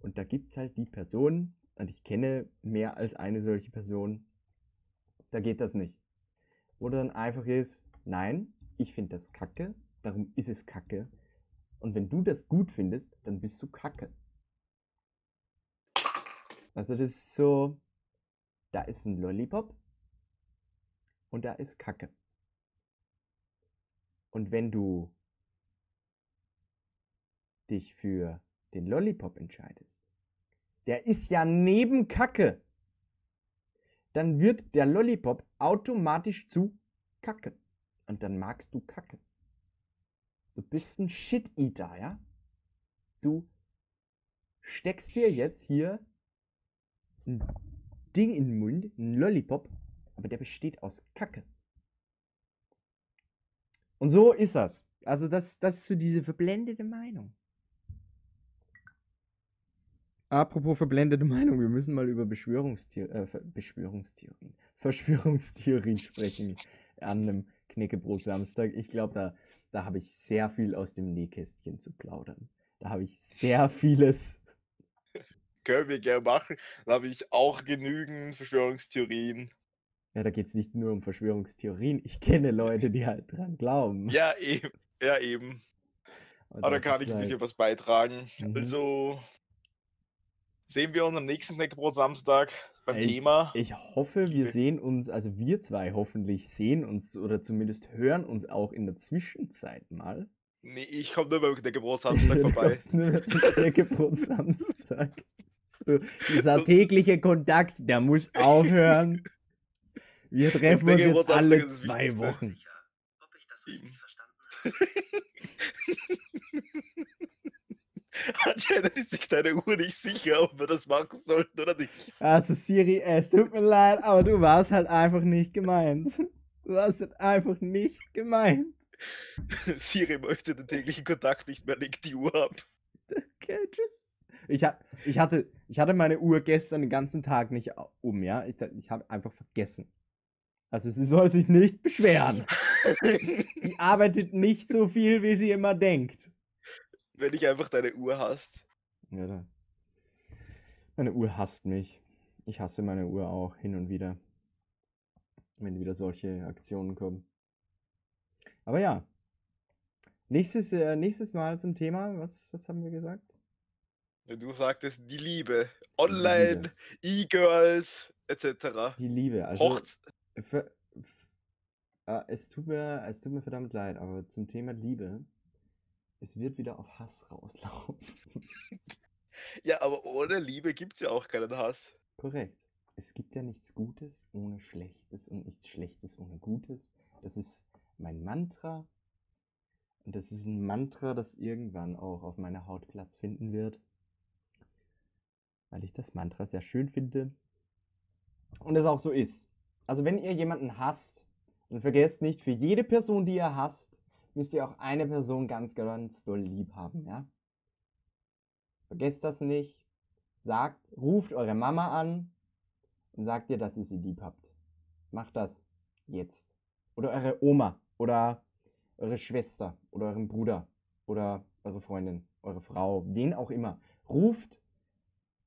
Und da gibt es halt die Person, und ich kenne mehr als eine solche Person, da geht das nicht. Wo dann einfach ist, nein, ich finde das kacke, darum ist es kacke. Und wenn du das gut findest, dann bist du kacke. Also das ist so, da ist ein Lollipop und da ist Kacke. Und wenn du dich für den Lollipop entscheidest, der ist ja neben Kacke, dann wird der Lollipop automatisch zu Kacke. Und dann magst du Kacke. Du bist ein Shit-Eater, ja? Du steckst dir jetzt hier ein Ding in den Mund, ein Lollipop, aber der besteht aus Kacke. Und so ist das. Also das, das ist so diese verblendete Meinung. Apropos verblendete Meinung, wir müssen mal über Beschwörungstheor äh, Beschwörungstheorien, Verschwörungstheorien sprechen an einem Knäckebrot Samstag. Ich glaube, da, da habe ich sehr viel aus dem Nähkästchen zu plaudern. Da habe ich sehr vieles. Können wir gerne machen. Da habe ich auch genügend Verschwörungstheorien. Ja, da geht es nicht nur um Verschwörungstheorien. Ich kenne Leute, die halt dran glauben. Ja, eben. Ja, eben. Aber da kann ich ein bisschen was beitragen. Mhm. Also, sehen wir uns am nächsten Knäckebrot Samstag beim ich, Thema. Ich hoffe, wir sehen uns, also wir zwei hoffentlich sehen uns oder zumindest hören uns auch in der Zwischenzeit mal. Nee, ich komme nur beim Knäckebrot Samstag vorbei. nur zum Knäckebrot Samstag. So, dieser so. tägliche Kontakt, der muss aufhören. Wir treffen uns jetzt alle zwei Wochen. Sicher, ob ich das richtig verstanden habe. Anscheinend ist sich deine Uhr nicht sicher, ob wir das machen sollten oder nicht. Also Siri, es tut mir leid, aber du warst halt einfach nicht gemeint. Du warst halt einfach nicht gemeint. Siri möchte den täglichen Kontakt nicht mehr, legt die Uhr ab. Okay, tschüss. Ich, ha ich, hatte, ich hatte meine Uhr gestern den ganzen Tag nicht um, ja. Ich, ich habe einfach vergessen. Also sie soll sich nicht beschweren. die arbeitet nicht so viel, wie sie immer denkt wenn ich einfach deine Uhr hasst. Ja, da. Meine Uhr hasst mich. Ich hasse meine Uhr auch hin und wieder. Wenn wieder solche Aktionen kommen. Aber ja. Nächstes, äh, nächstes Mal zum Thema. Was, was haben wir gesagt? Du sagtest die Liebe. Online, E-Girls, etc. Die Liebe. Also Hochz für, äh, es, tut mir, es tut mir verdammt leid, aber zum Thema Liebe es wird wieder auf Hass rauslaufen. ja, aber ohne Liebe gibt es ja auch keinen Hass. Korrekt. Es gibt ja nichts Gutes ohne Schlechtes und nichts Schlechtes ohne Gutes. Das ist mein Mantra. Und das ist ein Mantra, das irgendwann auch auf meiner Haut Platz finden wird. Weil ich das Mantra sehr schön finde. Und es auch so ist. Also wenn ihr jemanden hasst, dann vergesst nicht, für jede Person, die ihr hasst, müsst ihr auch eine Person ganz, ganz doll lieb haben, ja? Vergesst das nicht. Sagt, ruft eure Mama an und sagt ihr, dass ihr sie lieb habt. Macht das jetzt. Oder eure Oma oder eure Schwester oder euren Bruder oder eure Freundin, eure Frau, wen auch immer. Ruft,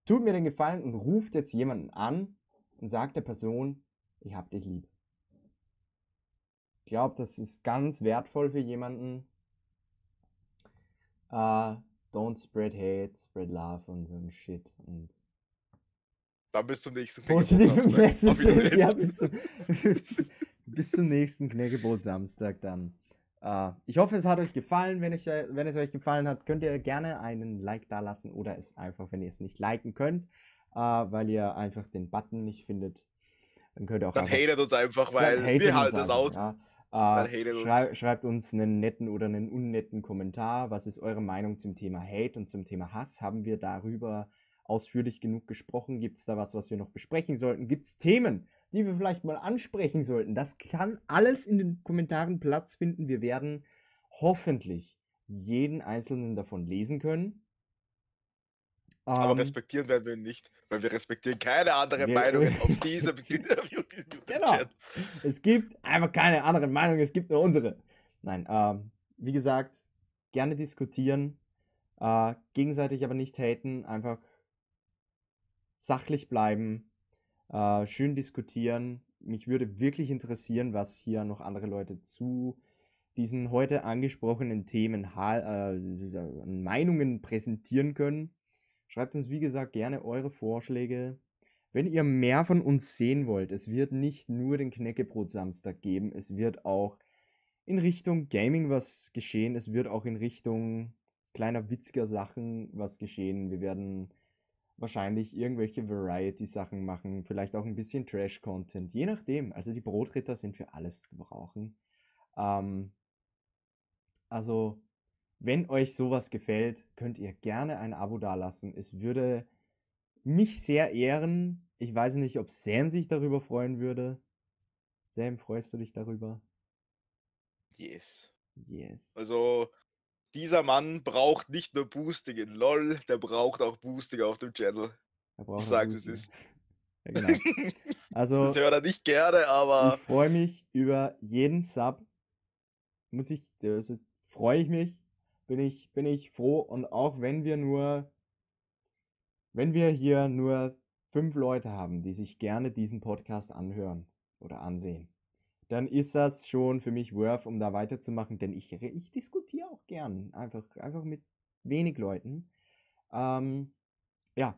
tut mir den Gefallen und ruft jetzt jemanden an und sagt der Person, ich hab dich lieb. Ich glaube, das ist ganz wertvoll für jemanden. Uh, don't spread hate, spread love und so ein Shit. Und dann bis zum nächsten Knäckebrot Samstag. ja, bis zum, bis zum nächsten Knäckebrot Samstag dann. Uh, ich hoffe, es hat euch gefallen. Wenn, ich, wenn es euch gefallen hat, könnt ihr gerne einen Like da lassen oder es einfach, wenn ihr es nicht liken könnt, uh, weil ihr einfach den Button nicht findet, dann könnt ihr auch. Dann einfach, hatet uns einfach, weil wir halten es aus. Ja. Äh, schrei schreibt uns einen netten oder einen unnetten Kommentar. Was ist eure Meinung zum Thema Hate und zum Thema Hass? Haben wir darüber ausführlich genug gesprochen? Gibt es da was, was wir noch besprechen sollten? Gibt es Themen, die wir vielleicht mal ansprechen sollten? Das kann alles in den Kommentaren Platz finden. Wir werden hoffentlich jeden einzelnen davon lesen können. Aber ähm, respektieren werden wir ihn nicht, weil wir respektieren keine anderen Meinungen auf diesem Interview. genau. Es gibt einfach keine anderen Meinungen, es gibt nur unsere. Nein, ähm, wie gesagt, gerne diskutieren, äh, gegenseitig aber nicht haten, einfach sachlich bleiben, äh, schön diskutieren. Mich würde wirklich interessieren, was hier noch andere Leute zu diesen heute angesprochenen Themen äh, Meinungen präsentieren können. Schreibt uns, wie gesagt, gerne eure Vorschläge. wenn ihr mehr von uns sehen wollt, es wird nicht nur den Knäckebrot Samstag geben, es wird auch in Richtung Gaming was geschehen, es wird auch in Richtung kleiner witziger Sachen was geschehen. Wir werden wahrscheinlich irgendwelche Variety-Sachen machen, vielleicht auch ein bisschen Trash-Content, je nachdem. Also die Brotritter sind für alles zu brauchen. Ähm, also, wenn euch sowas gefällt, könnt ihr gerne ein Abo dalassen. Es würde mich sehr ehren. Ich weiß nicht, ob Sam sich darüber freuen würde. Sam, freust du dich darüber? Yes. Yes. Also, dieser Mann braucht nicht nur Boosting in LOL, der braucht auch Boosting auf dem Channel. Er braucht Ich sag's, es ist. Ja, genau. Also, Das hört er nicht gerne, aber ich freue mich über jeden Sub. Muss ich, also freue ich mich, bin ich, bin ich froh. Und auch wenn wir nur, wenn wir hier nur fünf Leute haben, die sich gerne diesen Podcast anhören oder ansehen, dann ist das schon für mich worth, um da weiterzumachen, denn ich, ich diskutiere auch gern, einfach, einfach mit wenig Leuten. Ähm, ja,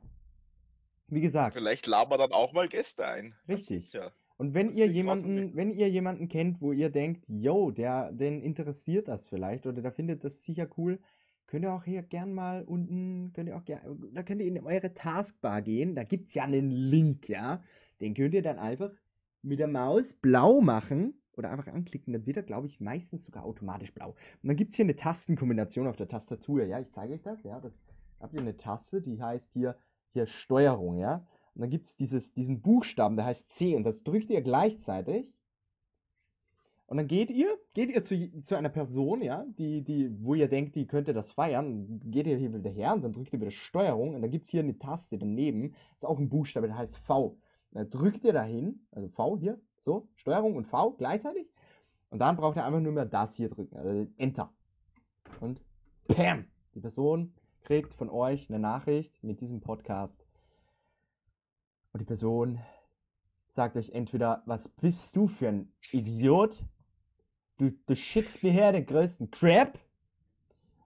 wie gesagt. vielleicht laden wir dann auch mal Gäste ein. Richtig. Ja. Und wenn ihr jemanden, wenn ihr jemanden kennt, wo ihr denkt, yo, der, den interessiert das vielleicht oder der findet das sicher cool, könnt ihr auch hier gern mal unten, könnt ihr auch gern, da könnt ihr in eure Taskbar gehen, da gibt's ja einen Link, ja. Den könnt ihr dann einfach mit der Maus blau machen oder einfach anklicken, dann wird er, glaube ich, meistens sogar automatisch blau. Und dann gibt's hier eine Tastenkombination auf der Tastatur, ja, ich zeige euch das, ja, das habt ihr eine Taste, die heißt hier, hier Steuerung, ja. Und dann gibt es diesen Buchstaben, der heißt C und das drückt ihr gleichzeitig. Und dann geht ihr, geht ihr zu, zu einer Person, ja, die, die, wo ihr denkt, die könnte das feiern, geht ihr hier wieder her und dann drückt ihr wieder Steuerung und dann gibt es hier eine Taste daneben, ist auch ein Buchstabe, der heißt V. Dann drückt ihr dahin, also V hier, so, Steuerung und V gleichzeitig. Und dann braucht ihr einfach nur mehr das hier drücken, also Enter. Und Pam! Die Person kriegt von euch eine Nachricht mit diesem Podcast. Und die Person sagt euch entweder, was bist du für ein Idiot? Du, du schickst mir her den größten Crap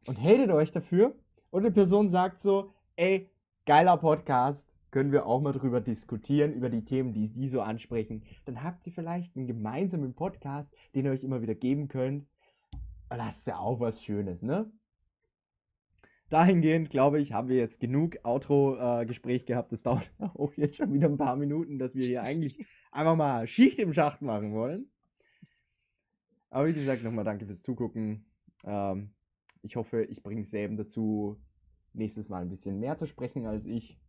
und hatet euch dafür. Und die Person sagt so, ey, geiler Podcast, können wir auch mal drüber diskutieren, über die Themen, die die so ansprechen. Dann habt ihr vielleicht einen gemeinsamen Podcast, den ihr euch immer wieder geben könnt. Und das ist ja auch was Schönes, ne? Dahingehend, glaube ich, haben wir jetzt genug Outro-Gespräch gehabt. Das dauert auch jetzt schon wieder ein paar Minuten, dass wir hier eigentlich einfach mal Schicht im Schacht machen wollen. Aber wie gesagt, nochmal danke fürs Zugucken. Ähm, ich hoffe, ich bringe Sam dazu, nächstes Mal ein bisschen mehr zu sprechen als ich.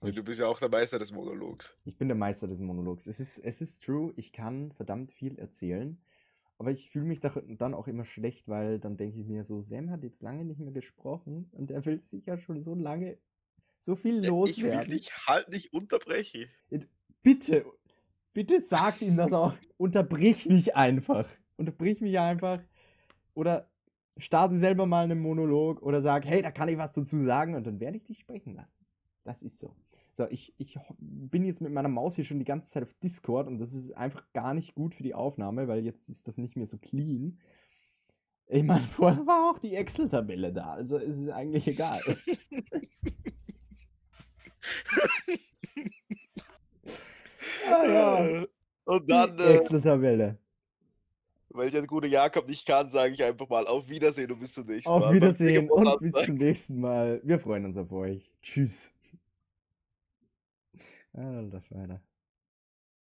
Du bist ja auch der Meister des Monologs. Ich bin der Meister des Monologs. Es ist, es ist true, ich kann verdammt viel erzählen. Aber ich fühle mich da- dann auch immer schlecht, weil dann denke ich mir so, Sam hat jetzt lange nicht mehr gesprochen und er will sich ja schon so lange so viel Ich will loswerden. dich halt nicht unterbrechen. Bitte, bitte sag ihm das auch. Unterbrich mich einfach. Unterbrich mich einfach. Oder starte selber mal einen Monolog oder sag, hey, da kann ich was dazu sagen und dann werde ich dich sprechen lassen. Das ist so. So, ich, ich bin jetzt mit meiner Maus hier schon die ganze Zeit auf Discord und das ist einfach gar nicht gut für die Aufnahme, weil jetzt ist das nicht mehr so clean. Ich meine, vorher war auch die Excel-Tabelle da, also ist es eigentlich egal. ah ja, Und die dann, äh, Excel-Tabelle. weil ich den guten Jakob nicht kann, sage ich einfach mal auf Wiedersehen und bis zum nächsten Mal. Auf Wiedersehen und bis zum nächsten Mal. Wir freuen uns auf euch. Tschüss. Alter Schweiner.